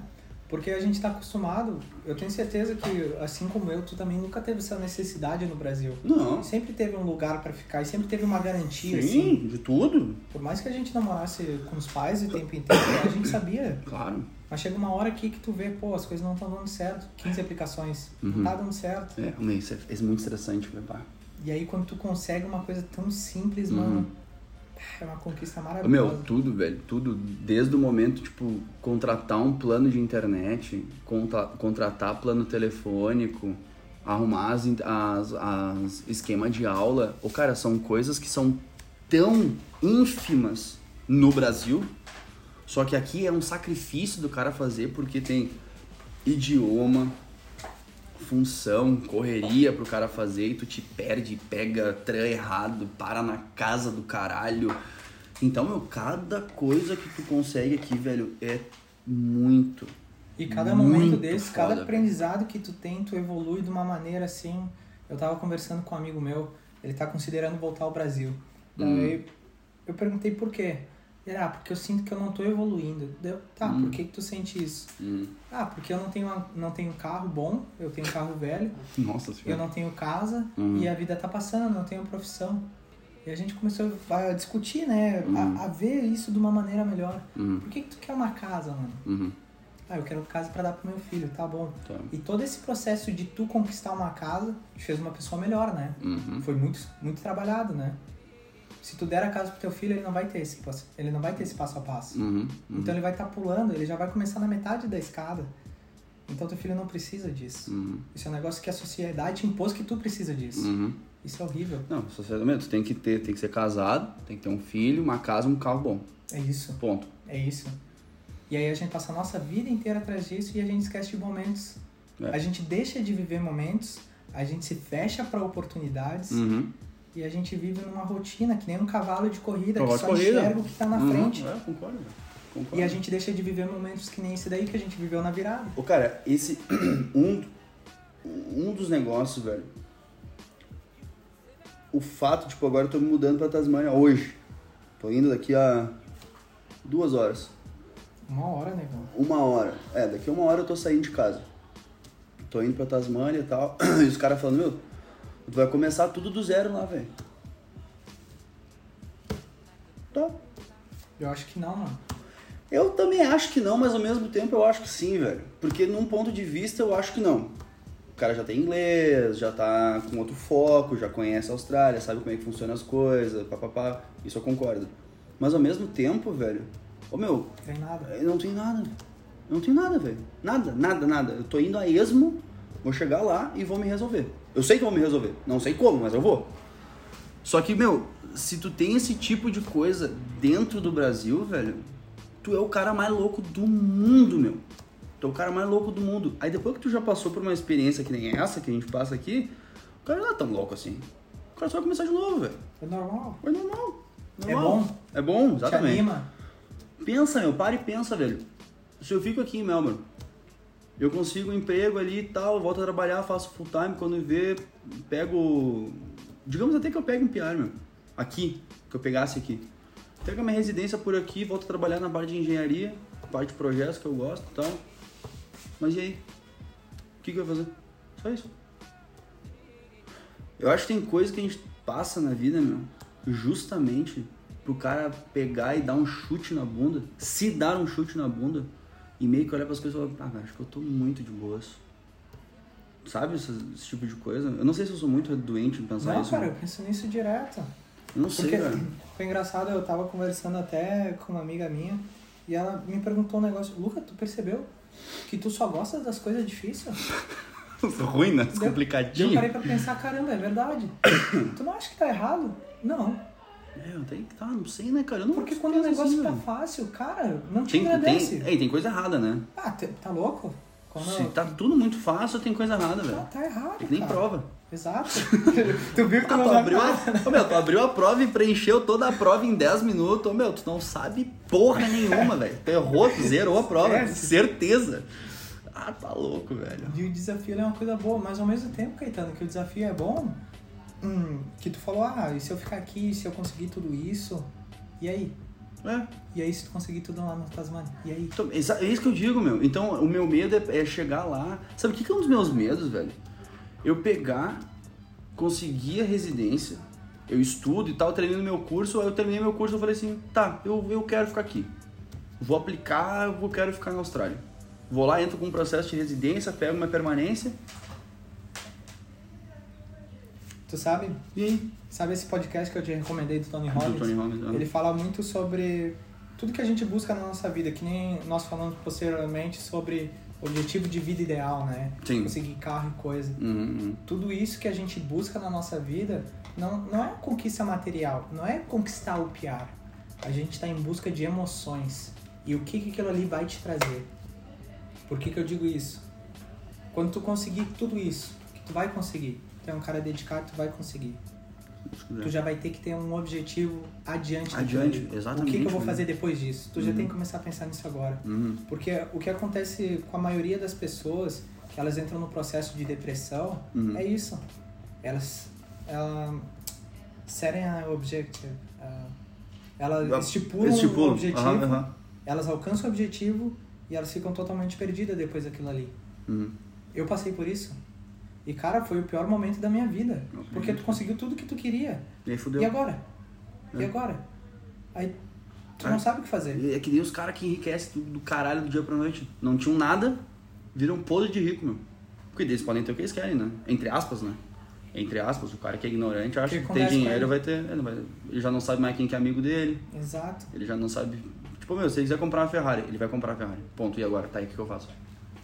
Porque a gente tá acostumado. Eu tenho certeza que, assim como eu, tu também nunca teve essa necessidade no Brasil. Não. Sempre teve um lugar pra ficar e sempre teve uma garantia, Sim, assim. de tudo. Por mais que a gente não morasse com os pais o tempo inteiro, a gente sabia. Claro. Mas chega uma hora aqui que tu vê, pô, as coisas não estão dando certo. 15 aplicações. Uhum. Não tá dando certo. É, isso é, é muito estressante, pai. E aí quando tu consegue uma coisa tão simples, Uhum. mano, é uma conquista maravilhosa. Meu, tudo, velho, tudo. Desde o momento, tipo, contratar um plano de internet, contra- contratar plano telefônico, arrumar as, as, as esquema de aula. Ô, cara, são coisas que são tão ínfimas no Brasil, só que aqui é um sacrifício do cara fazer porque tem idioma, função, correria pro cara fazer e tu te perde, pega tran errado, para na casa do caralho. Então, meu, cada coisa que tu consegue aqui, velho, é muito. E cada Muito momento desse, foda, cada aprendizado que tu tem, tu evolui de uma maneira assim. Eu tava conversando com um amigo meu, ele tá considerando voltar ao Brasil. Daí eu perguntei por quê. Ah, porque eu sinto que eu não tô evoluindo. Deu, tá, por que, que tu sente isso? Hum. Ah, porque eu não tenho, uma- não tenho carro bom, eu tenho carro velho, Nossa eu senhora. não tenho casa Uhum. e a vida tá passando, eu não tenho profissão. E a gente começou a discutir, né? Uhum. A, a ver isso de uma maneira melhor. Uhum. Por que, que tu quer uma casa, mano? Uhum. Ah, eu quero casa pra dar pro meu filho, tá bom. Tá. E todo esse processo de tu conquistar uma casa te fez uma pessoa melhor, né? Uhum. Foi muito, muito trabalhado, né? Se tu der a casa pro teu filho, ele não vai ter esse, ele não vai ter esse passo a passo. Uhum. Uhum. Então ele vai estar pulando, ele já vai começar na metade da escada. Então teu filho não precisa disso. Uhum. Isso é um negócio que a sociedade impôs que tu precisa disso. Uhum. Isso é horrível. Não, socialmente, tu tem que ter, tem que ser casado, tem que ter um filho, uma casa, um carro bom. É isso. Ponto. É isso. E aí a gente passa a nossa vida inteira atrás disso e a gente esquece de momentos. É. A gente deixa de viver momentos, a gente se fecha para oportunidades Uhum. E a gente vive numa rotina que nem um cavalo de corrida Cavalo que só corrida. enxerga o que tá na Uhum. frente. É, concordo, velho. Concordo. E a gente deixa de viver momentos que nem esse daí que a gente viveu na virada. Ô, cara, esse. Um, um dos negócios, velho. O fato, tipo, agora eu tô me mudando pra Tasmânia hoje. Tô indo daqui a Duas horas. Uma hora, negão. Uma hora. É, daqui a uma hora eu tô saindo de casa. Tô indo pra Tasmânia e tal. E os caras falando, meu, tu vai começar tudo do zero lá, velho. Tá. Eu acho que não, mano. Eu também acho que não, mas ao mesmo tempo eu acho que sim, velho. Porque num ponto de vista eu acho que não. O cara já tem inglês, já tá com outro foco, já conhece a Austrália, sabe como é que funcionam as coisas, papapá. Isso eu concordo. Mas ao mesmo tempo, velho, ô meu, Tem nada. eu não tenho nada. Eu não tenho nada, velho. Nada, nada, nada. Eu tô indo a esmo, vou chegar lá e vou me resolver. Eu sei que eu vou me resolver. Não sei como, mas eu vou. Só que, meu, se tu tem esse tipo de coisa dentro do Brasil, velho, tu é o cara mais louco do mundo, meu. Tu é o cara mais louco do mundo. Aí depois que tu já passou por uma experiência que nem essa que a gente passa aqui, o cara não é tão louco assim. O cara só vai começar de novo, velho. É normal. É normal. É Normal. bom. É bom, Te exatamente. anima. Pensa, meu, para e pensa, velho. Se eu fico aqui em Melbourne, eu consigo um emprego ali e tal, volto a trabalhar, faço full time, quando vê, pego. Digamos até que eu pegue um PR, meu. Aqui, que eu pegasse aqui. Pego a minha residência por aqui, volto a trabalhar na parte de engenharia, parte de projetos que eu gosto e tal. Mas e aí? O que, que eu vou fazer? Só isso. Eu acho que tem coisa que a gente passa na vida, meu, justamente pro cara pegar e dar um chute na bunda, se dar um chute na bunda, e meio que olhar pras coisas e falar, ah, velho, acho que eu tô muito de boas. Sabe esse, esse tipo de coisa? Eu não sei se eu sou muito doente em pensar Não, isso. cara, eu penso nisso direto. Eu não sei, Porque velho. foi engraçado, eu tava conversando até com uma amiga minha e ela me perguntou um negócio, Luca, tu percebeu que tu só gosta das coisas difíceis? Ruim, né? Daí eu- Complicadinho. parei pra pensar, caramba, é verdade. tu não acha que tá errado? Não. É, eu tenho que tá, não sei, né, cara? Eu não Porque quando o negócio assim, tá velho. fácil, cara, não te tem, agradece. tem, é, tem coisa errada, né? Ah, te- tá louco? Quando Se tá tudo muito fácil, tem coisa errada, velho. tá errado, Nem cara. prova. Exato. tu viu que tu Ah, tu abriu, a... Ô, meu, tu abriu a prova e preencheu toda a prova em 10 minutos. Ô, meu, tu não sabe porra nenhuma, velho. Tu errou, tu zerou a prova, certeza. Ah, tá louco, velho. E o desafio é uma coisa boa, mas ao mesmo tempo, Caetano, que o desafio é bom, hum, que tu falou, ah, e se eu ficar aqui, se eu conseguir tudo isso, e aí? É, E aí se tu conseguir tudo lá na Tasmania? E aí? então, é isso que eu digo, meu. Então, o meu medo é, é chegar lá. Sabe o que, que é um dos meus medos, velho? Eu pegar, conseguir a residência, eu estudo e tal, termino meu curso, aí eu terminei meu curso eu falei assim, tá, eu, eu quero ficar aqui. Vou aplicar, eu quero ficar na Austrália. Vou lá, entro com um processo de residência, pego minha permanência, Tu sabe? e aí? Sabe esse podcast que eu te recomendei do Tony Robbins? Do Tony Robbins. Ele fala muito sobre tudo que a gente busca na nossa vida, que nem nós falamos posteriormente sobre objetivo de vida ideal, né? Sim. Conseguir carro e coisa. Uhum, uhum. Tudo isso que a gente busca na nossa vida não, não é conquista material, não é conquistar o piar. A gente está em busca de emoções. E o que, que aquilo ali vai te trazer? Por que, que eu digo isso? Quando tu conseguir tudo isso, que tu vai conseguir, tu é um cara dedicado, tu vai conseguir. Tu já vai ter que ter um objetivo adiante. Adiante, ali. exatamente, O que, que eu vou né? fazer depois disso? Tu já Uhum. tem que começar a pensar nisso agora. Uhum. Porque o que acontece com a maioria das pessoas que elas entram no processo de depressão Uhum. é isso. Elas, ela setting an objective. elas estipulam, Estipulam, um objetivo, elas alcançam o objetivo e elas ficam totalmente perdidas depois daquilo ali. Uhum. Eu passei por isso. E cara, foi o pior momento da minha vida. Eu Porque tu acredito. conseguiu tudo que tu queria. E aí fudeu. E agora? E É. agora? Aí tu É. não sabe o que fazer. É que nem os caras que enriquecem do, do caralho do dia pra noite. Não tinham nada, viram podre de rico, meu. Porque eles podem ter o que eles querem, né? Entre aspas, né? Entre aspas, o cara que é ignorante acha Que que, tem dinheiro vai ter. Ele, já não sabe mais quem que é amigo dele. Exato. Ele já não sabe. Tipo, meu, se ele quiser comprar uma Ferrari, ele vai comprar a Ferrari. Ponto. E agora? Tá aí, o que eu faço?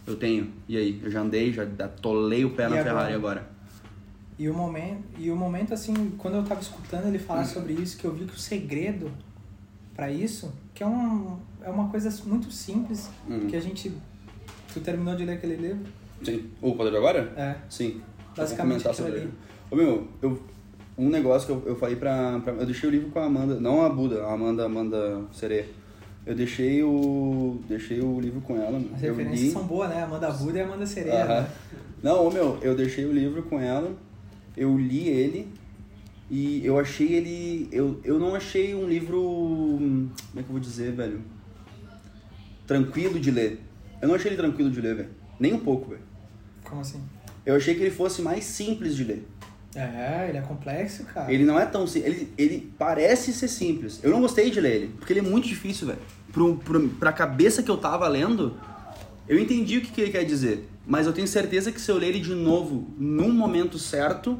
Eu tenho. E aí? Eu já andei, já atolei o pé E na agora? Ferrari agora. E o momento, e o momento assim, quando eu tava escutando ele falar sobre isso, que eu vi que o segredo pra isso, que é um é uma coisa muito simples, Hum. que a gente tu terminou de ler aquele livro? Sim. O poder de agora? É. Sim. Basicamente Eu aquilo sobre ali. Ô meu, eu, um negócio que eu, eu falei pra, pra- Eu deixei o livro com a Amanda, não a Buda, a Amanda, Amanda Sereia. Eu deixei o. Deixei o livro com ela. As eu referências li. são boas, né? Amanda Buda e Amanda Sereia. Aham. né? Não, ô meu, eu deixei o livro com ela, eu li ele e eu achei ele. Eu, eu não achei um livro. Como é que eu vou dizer, velho? tranquilo de ler. Eu não achei ele tranquilo de ler, velho. Nem um pouco, velho. Como assim? Eu achei que ele fosse mais simples de ler. É, ele é complexo, cara. Ele não é tão simples. Ele, ele parece ser simples. Eu não gostei de ler ele, porque ele é muito difícil, velho. Pro, pro, pra cabeça que eu tava lendo, eu entendi o que, que ele quer dizer. Mas eu tenho certeza que se eu ler ele de novo, num momento certo,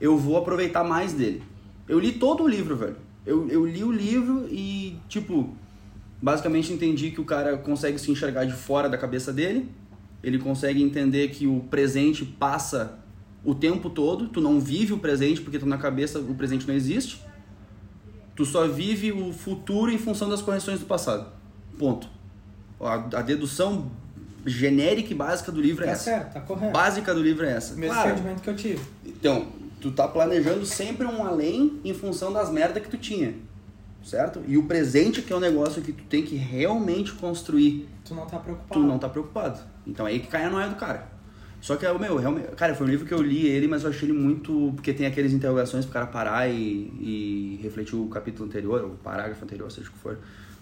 eu vou aproveitar mais dele. Eu li todo o livro, velho. Eu, eu li o livro e, tipo, basicamente entendi que o cara consegue se enxergar de fora da cabeça dele. Ele consegue entender que o presente passa o tempo todo. Tu não vive o presente porque tu na cabeça o presente não existe. Tu só vive o futuro em função das correções do passado. Ponto. A, a dedução genérica e básica do livro é Tá essa. certo, tá correto. Básica do livro é essa. Mesmo Claro, sentimento que eu tive. então, tu tá planejando sempre um além em função das merdas que tu tinha. Certo? E o presente que é um negócio que tu tem que realmente construir. Tu não tá preocupado. Tu não tá preocupado. Então é aí que cai a noia do cara. Só que, meu, realmente, cara, foi um livro que eu li ele, mas eu achei ele muito. Porque tem aqueles interrogações pro cara parar e, e refletir o capítulo anterior, ou o parágrafo anterior, seja o que for.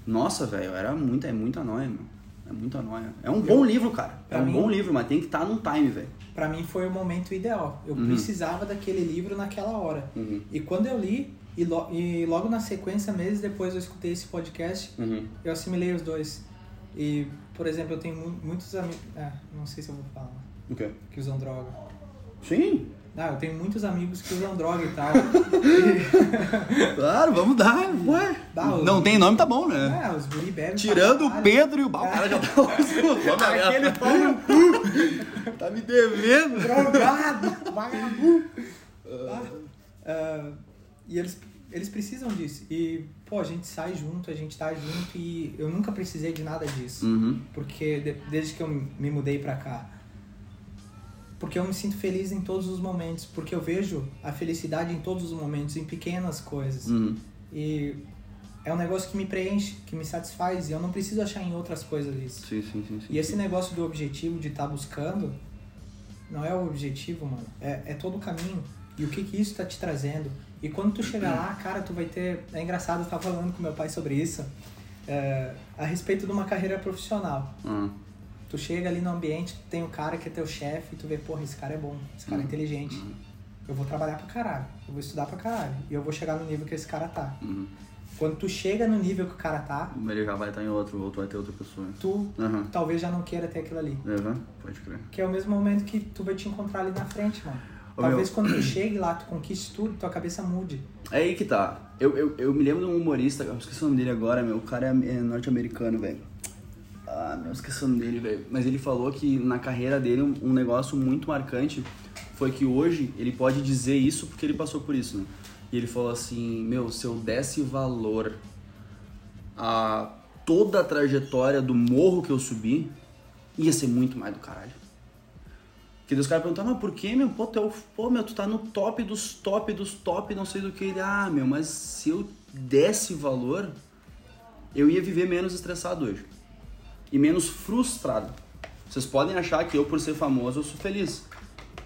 Nossa, velho, era muita, é muita noia, meu. É muita noia. É um bom livro, cara. É um mim- bom livro, mas tem que estar num time, velho. Pra mim foi o momento ideal. Eu Uhum. precisava daquele livro naquela hora. Uhum. E quando eu li, e, lo- e logo na sequência, meses depois eu escutei esse podcast, Uhum. eu assimilei os dois. E, por exemplo, eu tenho mu- muitos amigos. É, não sei se eu vou falar. O quê? Que usam droga. Sim, Ah, eu tenho muitos amigos que usam droga e tal. claro, vamos dar, ué. Os- Não tem nome, tá bom, né? É, os guri bebem. Tirando o. Pedro e o Bal, o cara já tá Aquele pau no cu, Tá me devendo. drogado, vagabundo. Ah, ah, e eles, eles precisam disso. E, pô, a gente sai junto, a gente tá junto e eu nunca precisei de nada disso. Uhum. Porque de- desde que eu me mudei pra cá. Porque eu me sinto feliz em todos os momentos. Porque eu vejo a felicidade em todos os momentos, em pequenas coisas. Uhum. E é um negócio que me preenche, que me satisfaz. E eu não preciso achar em outras coisas isso. Sim, sim, sim. sim. E esse negócio do objetivo, de estar buscando, não é o objetivo, mano. É, é todo o caminho. E o que que isso tá te trazendo. E quando tu chegar lá, cara, tu vai ter... É engraçado, eu tava falando com meu pai sobre isso. é, a respeito de uma carreira profissional. Ah, Tu chega ali no ambiente, tem o cara que é teu chefe, e tu vê, porra, esse cara é bom, esse cara é inteligente. Eu vou trabalhar pra caralho, eu vou estudar pra caralho. E eu vou chegar no nível que esse cara tá. uhum. Quando tu chega no nível que o cara tá, Ele já vai estar em outro, ou tu vai ter outra pessoa. tu Aham. talvez já não queira ter aquilo ali. Uhum. Pode crer. Que é o mesmo momento que tu vai te encontrar ali na frente, mano. Ô, Talvez meu. quando tu chegue lá, tu conquiste tudo, tua cabeça mude. É aí que tá. Eu, eu, eu me lembro de um humorista, eu esqueci o nome dele agora, meu. O cara é, é norte-americano, velho. Ah, meu, esqueci o nome dele, velho. Mas ele falou que na carreira dele um, negócio muito marcante foi que hoje ele pode dizer isso porque ele passou por isso, né? E ele falou assim, meu, se eu desse valor a toda a trajetória do morro que eu subi, ia ser muito mais do caralho. Que os caras perguntaram, mas por que, meu? Pô, o- pô, meu, tu tá no top dos top dos top, não sei do que. Ele, ah, meu, mas se eu desse valor, eu ia viver menos estressado hoje. E menos frustrado. Vocês podem achar que eu, por ser famoso, eu sou feliz.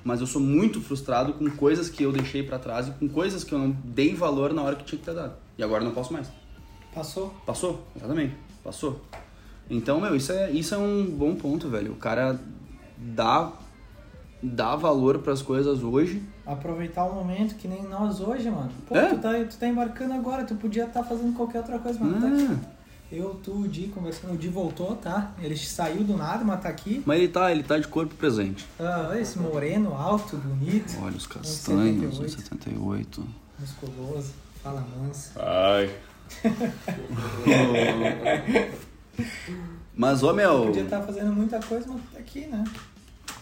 Mas eu sou muito frustrado com coisas que eu deixei pra trás e com coisas que eu não dei valor na hora que tinha que ter dado. E agora não posso mais. Passou? Passou, exatamente. Passou. Então, meu, isso é, isso é um bom ponto, velho. O cara dá, dá valor pras coisas hoje. Aproveitar o momento que nem nós hoje, mano. Pô, É? tu, tá, tu tá embarcando agora, tu podia estar fazendo qualquer outra coisa, mas não tá aqui. Eu, tu, o Di conversando. O Di voltou, tá? Ele saiu do nada, mas tá aqui. mas ele tá, ele tá de corpo presente. Ah, olha esse moreno, alto, bonito, Olhos 1,78. castanhos, 1,78. musculoso, fala manso. Ai. Mas, ô, meu... Podia estar fazendo muita coisa, mas tá aqui, né?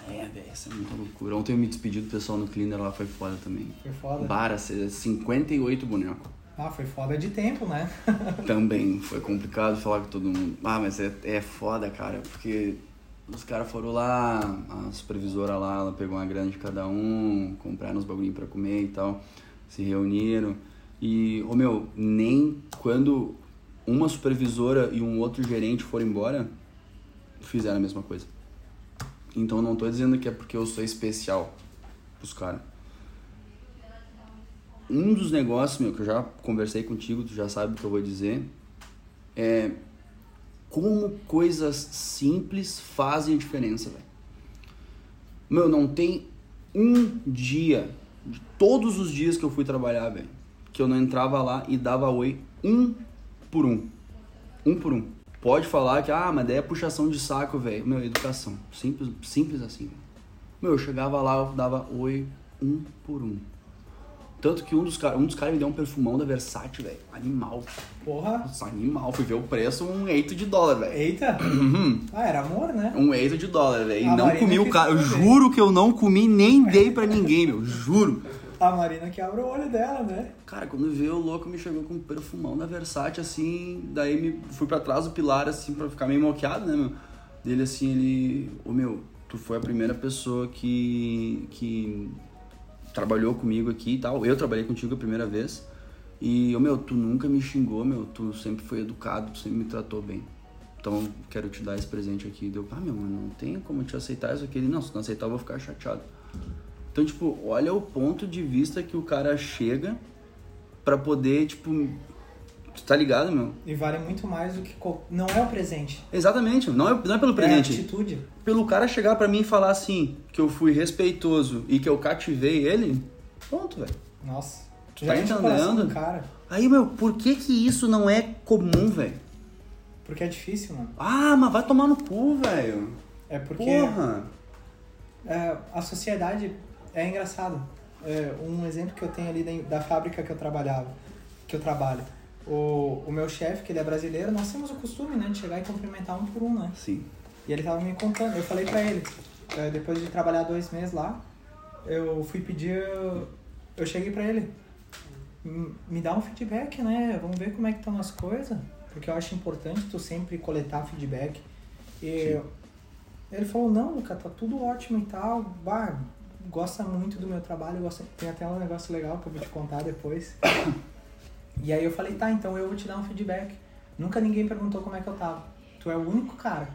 É, velho, essa é muita loucura. Ontem eu me despedi do pessoal no Cleaner lá, foi foda também. Foi foda. Bara, 58 bonecos. Ah, foi foda de tempo, né? Também foi complicado falar com todo mundo. Ah, mas é, é foda, cara, porque os caras foram lá, a supervisora lá, ela pegou uma grana de cada um, compraram uns bagulhinhos pra comer e tal, se reuniram. E, ô meu, nem quando uma supervisora e um outro gerente foram embora, fizeram a mesma coisa. Então não tô dizendo que é porque eu sou especial pros caras. Um dos negócios, meu, que eu já conversei contigo, tu já sabe o que eu vou dizer, é como coisas simples fazem diferença, velho. Meu, não tem um dia, de todos os dias que eu fui trabalhar, velho, que eu não entrava lá e dava oi um por um. Um por um. Pode falar que, ah, mas daí é puxação de saco, velho. Meu, educação. Simples, simples assim. Meu, eu chegava lá, eu dava oi um por um. Tanto que um dos caras um dos caras me deu um perfumão da Versace, velho. Animal. Porra. Nossa, animal. Fui ver o preço, um eito de dólar, velho. Eita. Ah, era amor, né? Um eito de dólar, velho. E A não Marina comi o cara. Eu juro que eu não comi nem dei pra ninguém, meu. Juro. A Marina que abre o olho dela, né? Cara, quando veio o louco, me chegou com um perfumão da Versace, assim. Daí me fui pra trás do pilar, assim, pra ficar meio moqueado, né, meu? Dele, assim, ele. Ô, meu, tu foi a primeira pessoa que. que trabalhou comigo aqui e tal. Eu trabalhei contigo a primeira vez. E, meu, tu nunca me xingou, meu. Tu sempre foi educado, tu sempre me tratou bem. Então, quero te dar esse presente aqui. Deu, ah, meu, mano, não tem como te aceitar isso aqui. Ele, não, se não aceitar, eu vou ficar chateado. Então, tipo, olha o ponto de vista que o cara chega pra poder, tipo. Tu tá ligado, meu? E vale muito mais do que. qual- Não é o presente. Exatamente, não é, não é pelo É a presente. atitude. Pelo cara chegar pra mim e falar assim, que eu fui respeitoso e que eu cativei ele, pronto, velho. Nossa. Tu Já tá entendendo? do cara. Aí, meu, por que que isso não é comum, velho? Porque é difícil, mano. Ah, mas vai tomar no cu, velho. É porque Porra. é, a sociedade é engraçado. É, um exemplo que eu tenho ali da, da fábrica que eu trabalhava, que eu trabalho. O, o meu chefe, que ele é brasileiro, nós temos o costume, né, de chegar e cumprimentar um por um, né? Sim. E ele tava me contando, eu falei pra ele, é, depois de trabalhar dois meses lá, eu fui pedir, eu cheguei pra ele, "M- me dá um feedback, né? Vamos ver como é que estão as coisas, porque eu acho importante tu sempre coletar feedback. E ele falou, não, Luca, tá tudo ótimo e tal, bah, gosta muito do meu trabalho, gosta, tem até um negócio legal que eu vou te contar depois. E aí eu falei, tá, então eu vou te dar um feedback. Nunca ninguém perguntou como é que eu tava. Tu é o único cara.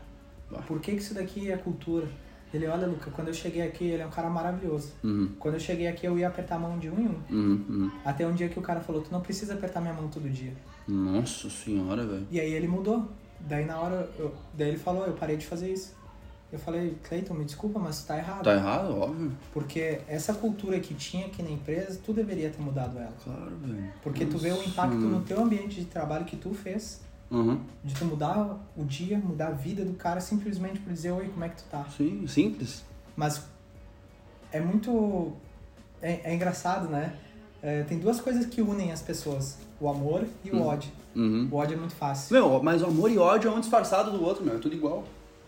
Por que, que isso daqui é cultura? Ele, olha, Luca, quando eu cheguei aqui, ele é um cara maravilhoso. Uhum, Quando eu cheguei aqui, eu ia apertar a mão de um em um. uhum, uhum. Até um dia que o cara falou, tu não precisa apertar minha mão todo dia. Nossa senhora, velho. E aí ele mudou. Daí na hora, eu- daí ele falou, eu parei de fazer isso. Eu falei, Cleiton, me desculpa, mas tá errado. Tá errado, óbvio. Porque essa cultura que tinha aqui na empresa, tu deveria ter mudado ela. Claro, velho. Porque tu vê o Nossa, impacto no teu ambiente de trabalho que tu fez, Uhum. de tu mudar o dia, mudar a vida do cara simplesmente por dizer, oi, como é que tu tá? Sim, simples. Mas é muito. É, é engraçado, né? É, tem duas coisas que unem as pessoas: o amor e o Hum. ódio. Uhum. O ódio é muito fácil. Meu, mas o amor e ódio é um disfarçado do outro, meu. É tudo igual.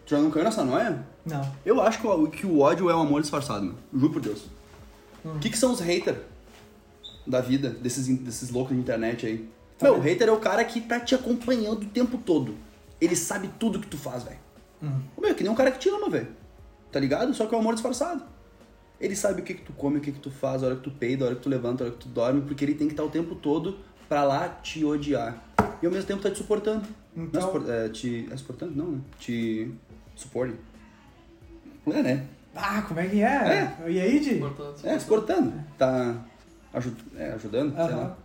Tu já não caiu nessa noia? Não. Eu acho que o, que o ódio é um amor disfarçado, meu. Juro por Deus. Hum. O que, que são os haters da vida, desses, desses loucos de internet aí? Tá meu, o hater é o cara que tá te acompanhando o tempo todo. Ele sabe tudo que tu faz, velho. Hum. Ô, Meu, é que nem um cara que te ama, velho. Tá ligado? Só que é um amor disfarçado. Ele sabe o que, que tu come, o que, que tu faz, a hora que tu peida, a hora que tu levanta, a hora que tu dorme, porque ele tem que estar o tempo todo pra lá te odiar. E ao mesmo tempo tá te suportando. Então- Não é, é, te. É suportando? Não, né? Te. Suporte. É, né? Ah, como é que é? E aí, Di? Importante. É, suportando. Tá aju é, ajudando? sei Aham. lá.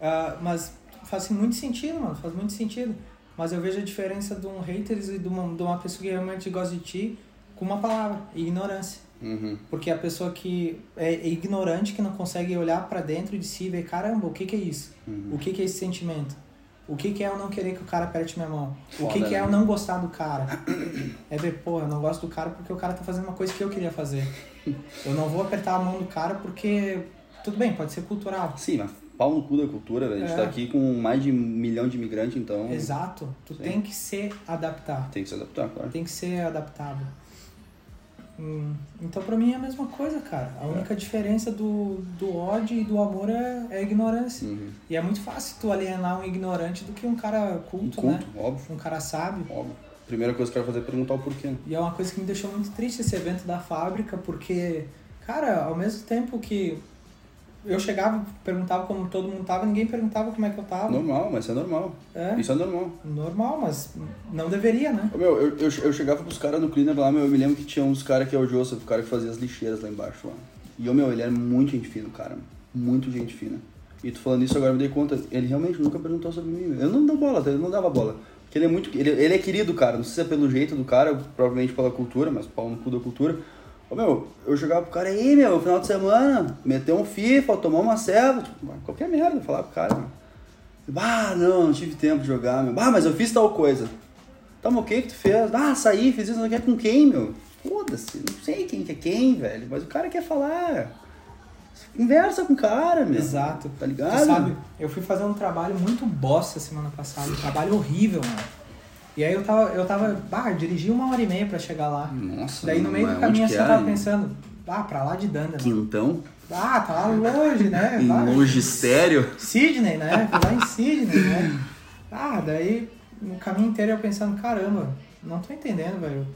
Ah, mas faz muito sentido, mano. Faz muito sentido. Mas eu vejo a diferença de um haters e de uma, de uma pessoa que realmente gosta de ti com uma palavra: ignorância. Uhum. Porque a pessoa que é ignorante, que não consegue olhar pra dentro de si e ver, caramba, o que que é isso? Uhum. O que que é esse sentimento? O que que é eu não querer que o cara aperte minha mão? o que Foda, que é né? eu não gostar do cara? É ver, pô, eu não gosto do cara porque o cara tá fazendo uma coisa que eu queria fazer. Eu não vou apertar a mão do cara porque, tudo bem, pode ser cultural. Sim, mas pau no cu da cultura, velho. A gente É. tá aqui com mais de um milhão de imigrantes, então. Exato. Tu Sim. tem que se adaptar. Tem que se adaptar, claro. Tem que ser adaptável. Hum, então pra mim é a mesma coisa, cara. A única diferença do, do ódio e do amor é, é a ignorância. Uhum. E é muito fácil tu alienar um ignorante do que um cara Um culto, culto, né? óbvio, Um cara sábio. óbvio. Primeira coisa que eu quero fazer é perguntar o porquê. E é uma coisa que me deixou muito triste esse evento da fábrica, porque, cara, ao mesmo tempo que eu chegava, perguntava como todo mundo tava, ninguém perguntava como é que eu tava. Normal, mas isso é normal. É, Isso é normal. normal, mas não deveria, né? Ô, Meu, eu, eu, eu chegava pros caras no cleaner lá, meu, eu me lembro que tinha uns caras que é o Joseph, o cara que fazia as lixeiras lá embaixo lá. E, ô, meu, ele era muito gente fina, o cara. Muito gente fina. E tu falando isso agora, eu me dei conta, ele realmente nunca perguntou sobre mim. Eu não dou bola, eu não dava bola. Que ele é muito. Ele, ele é querido, cara. Não sei se é pelo jeito do cara, provavelmente pela cultura, mas pau no cu da cultura. Ô, meu, eu jogava pro cara aí, meu, final de semana, meteu um FIFA, tomar uma ceva, tipo, qualquer merda, falar pro cara, meu. Ah, não, não tive tempo de jogar, meu. Ah, mas eu fiz tal coisa. Tá, mas o que que tu fez? Ah, saí, fiz isso, não quer com quem, meu? Foda-se, não sei quem que é quem, velho, mas o cara quer falar. Conversa com o cara, meu. Exato. Tá ligado? Tu sabe, eu fui fazer um trabalho muito bosta semana passada, um trabalho horrível, mano. E aí eu tava, eu tava, bah, dirigi uma hora e meia pra chegar lá. Nossa, Daí no meio do caminho assim eu tava era? pensando, ah, pra lá de Danda, mano. Quintão? Ah, tá lá longe, né? Em Vai. Logistério? Sydney, né? Fui lá em Sydney, né? Ah, daí no caminho inteiro eu pensando, caramba, não tô entendendo, velho.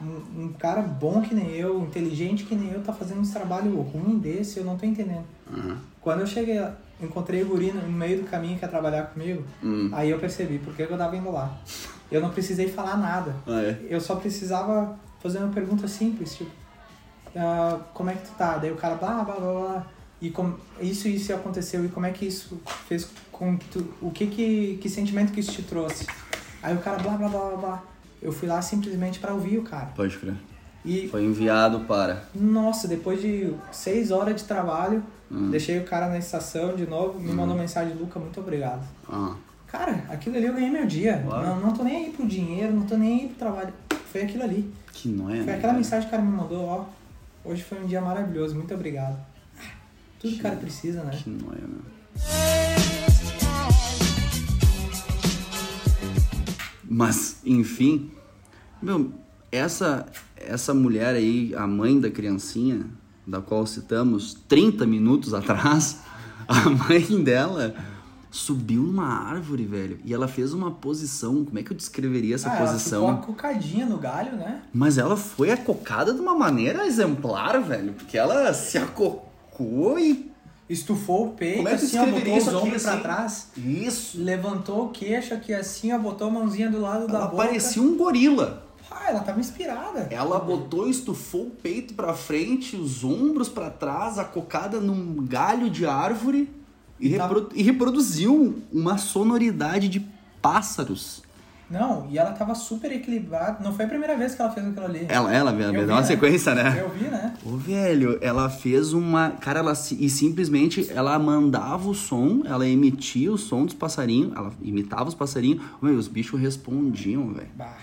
Um, um cara bom que nem eu, inteligente que nem eu, tá fazendo esse trabalho ruim desse, eu não tô entendendo. Aham. Quando eu cheguei lá, encontrei o guri no meio do caminho que ia trabalhar comigo, Hum. aí eu percebi por que eu tava indo lá. Eu não precisei falar nada. Ah, é? Eu só precisava fazer uma pergunta simples, tipo, ah, como é que tu tá? Daí o cara, blá, blá, blá, blá. E isso isso aconteceu, e como é que isso fez com que tu, o que que, que sentimento que isso te trouxe? Aí o cara, blá, blá, blá, blá, blá. Eu fui lá simplesmente pra ouvir o cara. Pode crer. E, Foi enviado para. nossa, depois de seis horas de trabalho, Hum. deixei o cara na estação de novo, me mandou mensagem, Luca, muito obrigado. Ah. Cara, aquilo ali eu ganhei meu dia. Claro. Não, não tô nem aí pro dinheiro, não tô nem aí pro trabalho. Foi aquilo ali. Que não é, Foi né, aquela cara? mensagem que o cara me mandou, ó. Hoje foi um dia maravilhoso, muito obrigado. Ah, Tudo que o cara precisa, né? Que não é, meu. Mas, enfim, meu, essa, essa mulher aí, a mãe da criancinha, da qual citamos 30 minutos atrás, a mãe dela subiu numa árvore, velho, e ela fez uma posição, como é que eu descreveria essa ah, ela posição? ficou uma cocadinha no galho, né? Mas ela foi acocada de uma maneira exemplar, velho, porque ela se acocou e Estufou o peito, Como é que assim, ó, botou os ombros pra assim? trás. isso, Levantou o queixo aqui assim, ó, botou a mãozinha do lado da ela boca. parecia um gorila. Ah, ela tava inspirada. Ela botou, estufou o peito pra frente, os ombros pra trás, acocada num galho de árvore e, Tá. repro- e reproduziu uma sonoridade de pássaros. Não, e ela tava super equilibrada. Não foi a primeira vez que ela fez aquilo ali. Ela, ela, deu vi, uma né? sequência, né? Eu vi, né? Ô, velho, ela fez uma. Cara, ela e simplesmente ela mandava o som, ela emitia o som dos passarinhos, ela imitava os passarinhos, meu, os bichos respondiam, velho. Bah,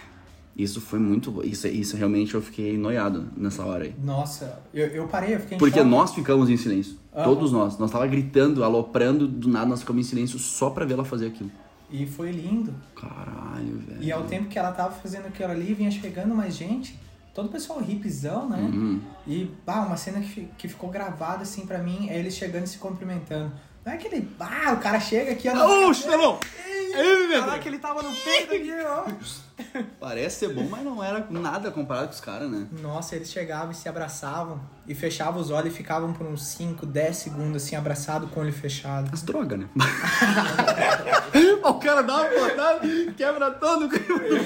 Isso foi muito. Isso, isso realmente eu fiquei noiado nessa hora aí. nossa, eu, eu parei, eu fiquei em Porque choque. nós ficamos em silêncio. Todos nós. Nós tava gritando, aloprando, do nada nós ficamos em silêncio só pra ver ela fazer aquilo. E foi lindo. Caralho, velho. E ao tempo que ela tava fazendo aquilo ali, vinha chegando mais gente. Todo o pessoal hipzão, né? Uhum. E, bah, uma cena que, que ficou gravada assim pra mim é eles chegando e se cumprimentando. Não é aquele, ah, o cara chega aqui. Ô, Chinelão! Caraca, ele tava no peito aqui, ó. Parece ser bom, mas não era nada comparado com os caras, né? Nossa, eles chegavam e se abraçavam e fechavam os olhos e ficavam por uns 5, 10 segundos assim, abraçado com o olho fechado. As drogas, né? o cara dá uma botada, quebra todo o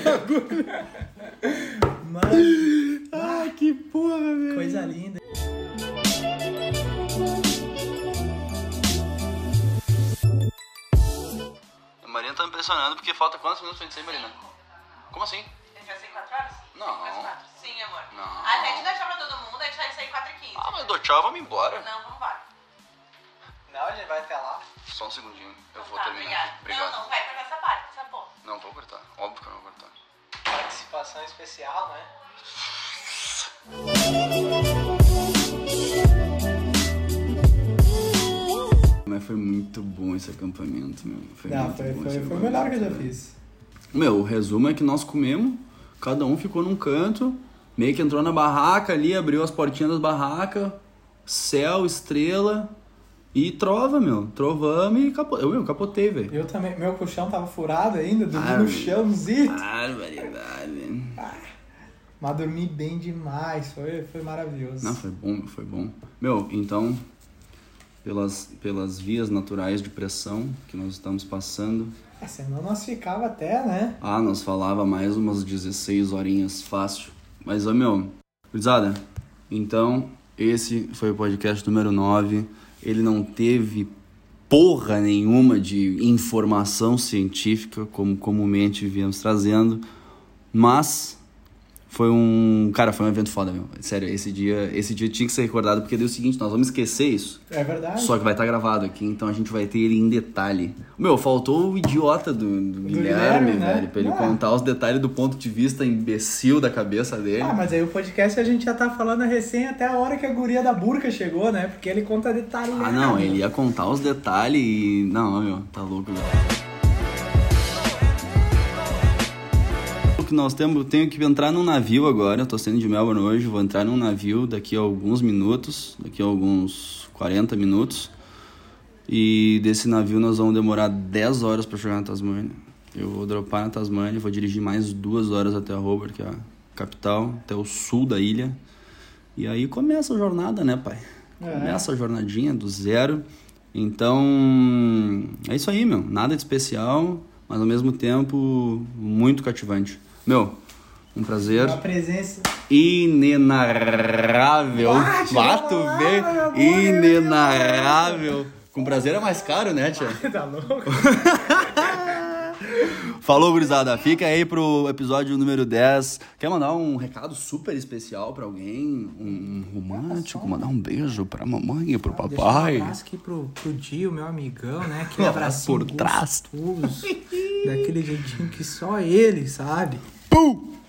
bagulho. Mano, Ah, que porra, velho. coisa linda. A Marina tá me impressionando porque falta quantos minutos pra gente sair, Marina? Como assim? A gente vai sair 4 horas? Não. Mais 4. Sim, amor. Não. Até a gente deixar pra todo mundo, a gente vai sair 4 e 15. Ah, mas dou tchau, vamos embora. Não, vamos embora. Não, a gente vai até lá. Só um segundinho, eu vou tá, terminar obrigada. aqui. Obrigado. Não, não vai cortar essa parte, essa porra. Não, vou cortar. Óbvio que eu não vou cortar. Participação especial, né? Mas foi muito bom esse acampamento, meu. Foi Não, muito foi, bom foi, foi o melhor que eu já fiz. Meu, o resumo é que nós comemos, cada um ficou num canto, meio que entrou na barraca ali, abriu as portinhas das barracas, céu, estrela e trova, meu. Trovamos e capotei. Eu, meu, capotei, velho. Eu também, meu colchão tava furado ainda, dormi Ah, no chãozinho. Barbaridade. Mas dormi bem demais, foi, foi maravilhoso. Não, foi bom, foi bom. Meu, então, pelas, pelas vias naturais de pressão que nós estamos passando, Ah, senão nós ficava até, né? ah, nós falava mais umas 16 horinhas fácil. Mas, ô meu, gurizada, então, esse foi o podcast número 9. Ele não teve porra nenhuma de informação científica, como comumente viemos trazendo, mas foi um, cara, foi um evento foda, meu. Sério, esse dia, esse dia tinha que ser recordado porque deu o seguinte, nós vamos esquecer isso. É verdade. Só que vai estar gravado aqui, então a gente vai ter ele em detalhe. Meu, faltou o idiota do, do Guilherme, Guilherme, né? velho, pra ele Ah. contar os detalhes do ponto de vista imbecil da cabeça dele. Ah, mas aí o podcast a gente já tá falando recém até a hora que a guria da burca chegou, né? Porque ele conta detalhes. Ah, não, ele ia contar os detalhes e. Não, meu, tá louco, velho. Que nós temos, tenho que entrar num navio agora, eu tô saindo de Melbourne hoje, vou entrar num navio daqui a alguns minutos, daqui a alguns 40 minutos. E desse navio nós vamos demorar 10 horas para chegar na Tasmânia. Eu vou dropar na Tasmânia, vou dirigir mais duas horas até Hobart, que é a capital, até o sul da ilha. E aí começa a jornada, né, pai? É. Começa a jornadinha do zero. Então, é isso aí, meu. Nada de especial, mas ao mesmo tempo muito cativante. Meu, um prazer Uma presença. inenarrável. Ah, Bato bem. Inenarrável. Com prazer é mais caro, né, tia? tá louco? Falou, gurizada. Fica aí pro episódio número 10. Quer mandar um recado super especial pra alguém? Um romântico? Mandar um beijo pra mamãe e pro um papai? abraço aqui pro, pro Dio, meu amigão, né? Aquele abracinho por trás. gostoso, daquele jeitinho que só ele sabe. Pum!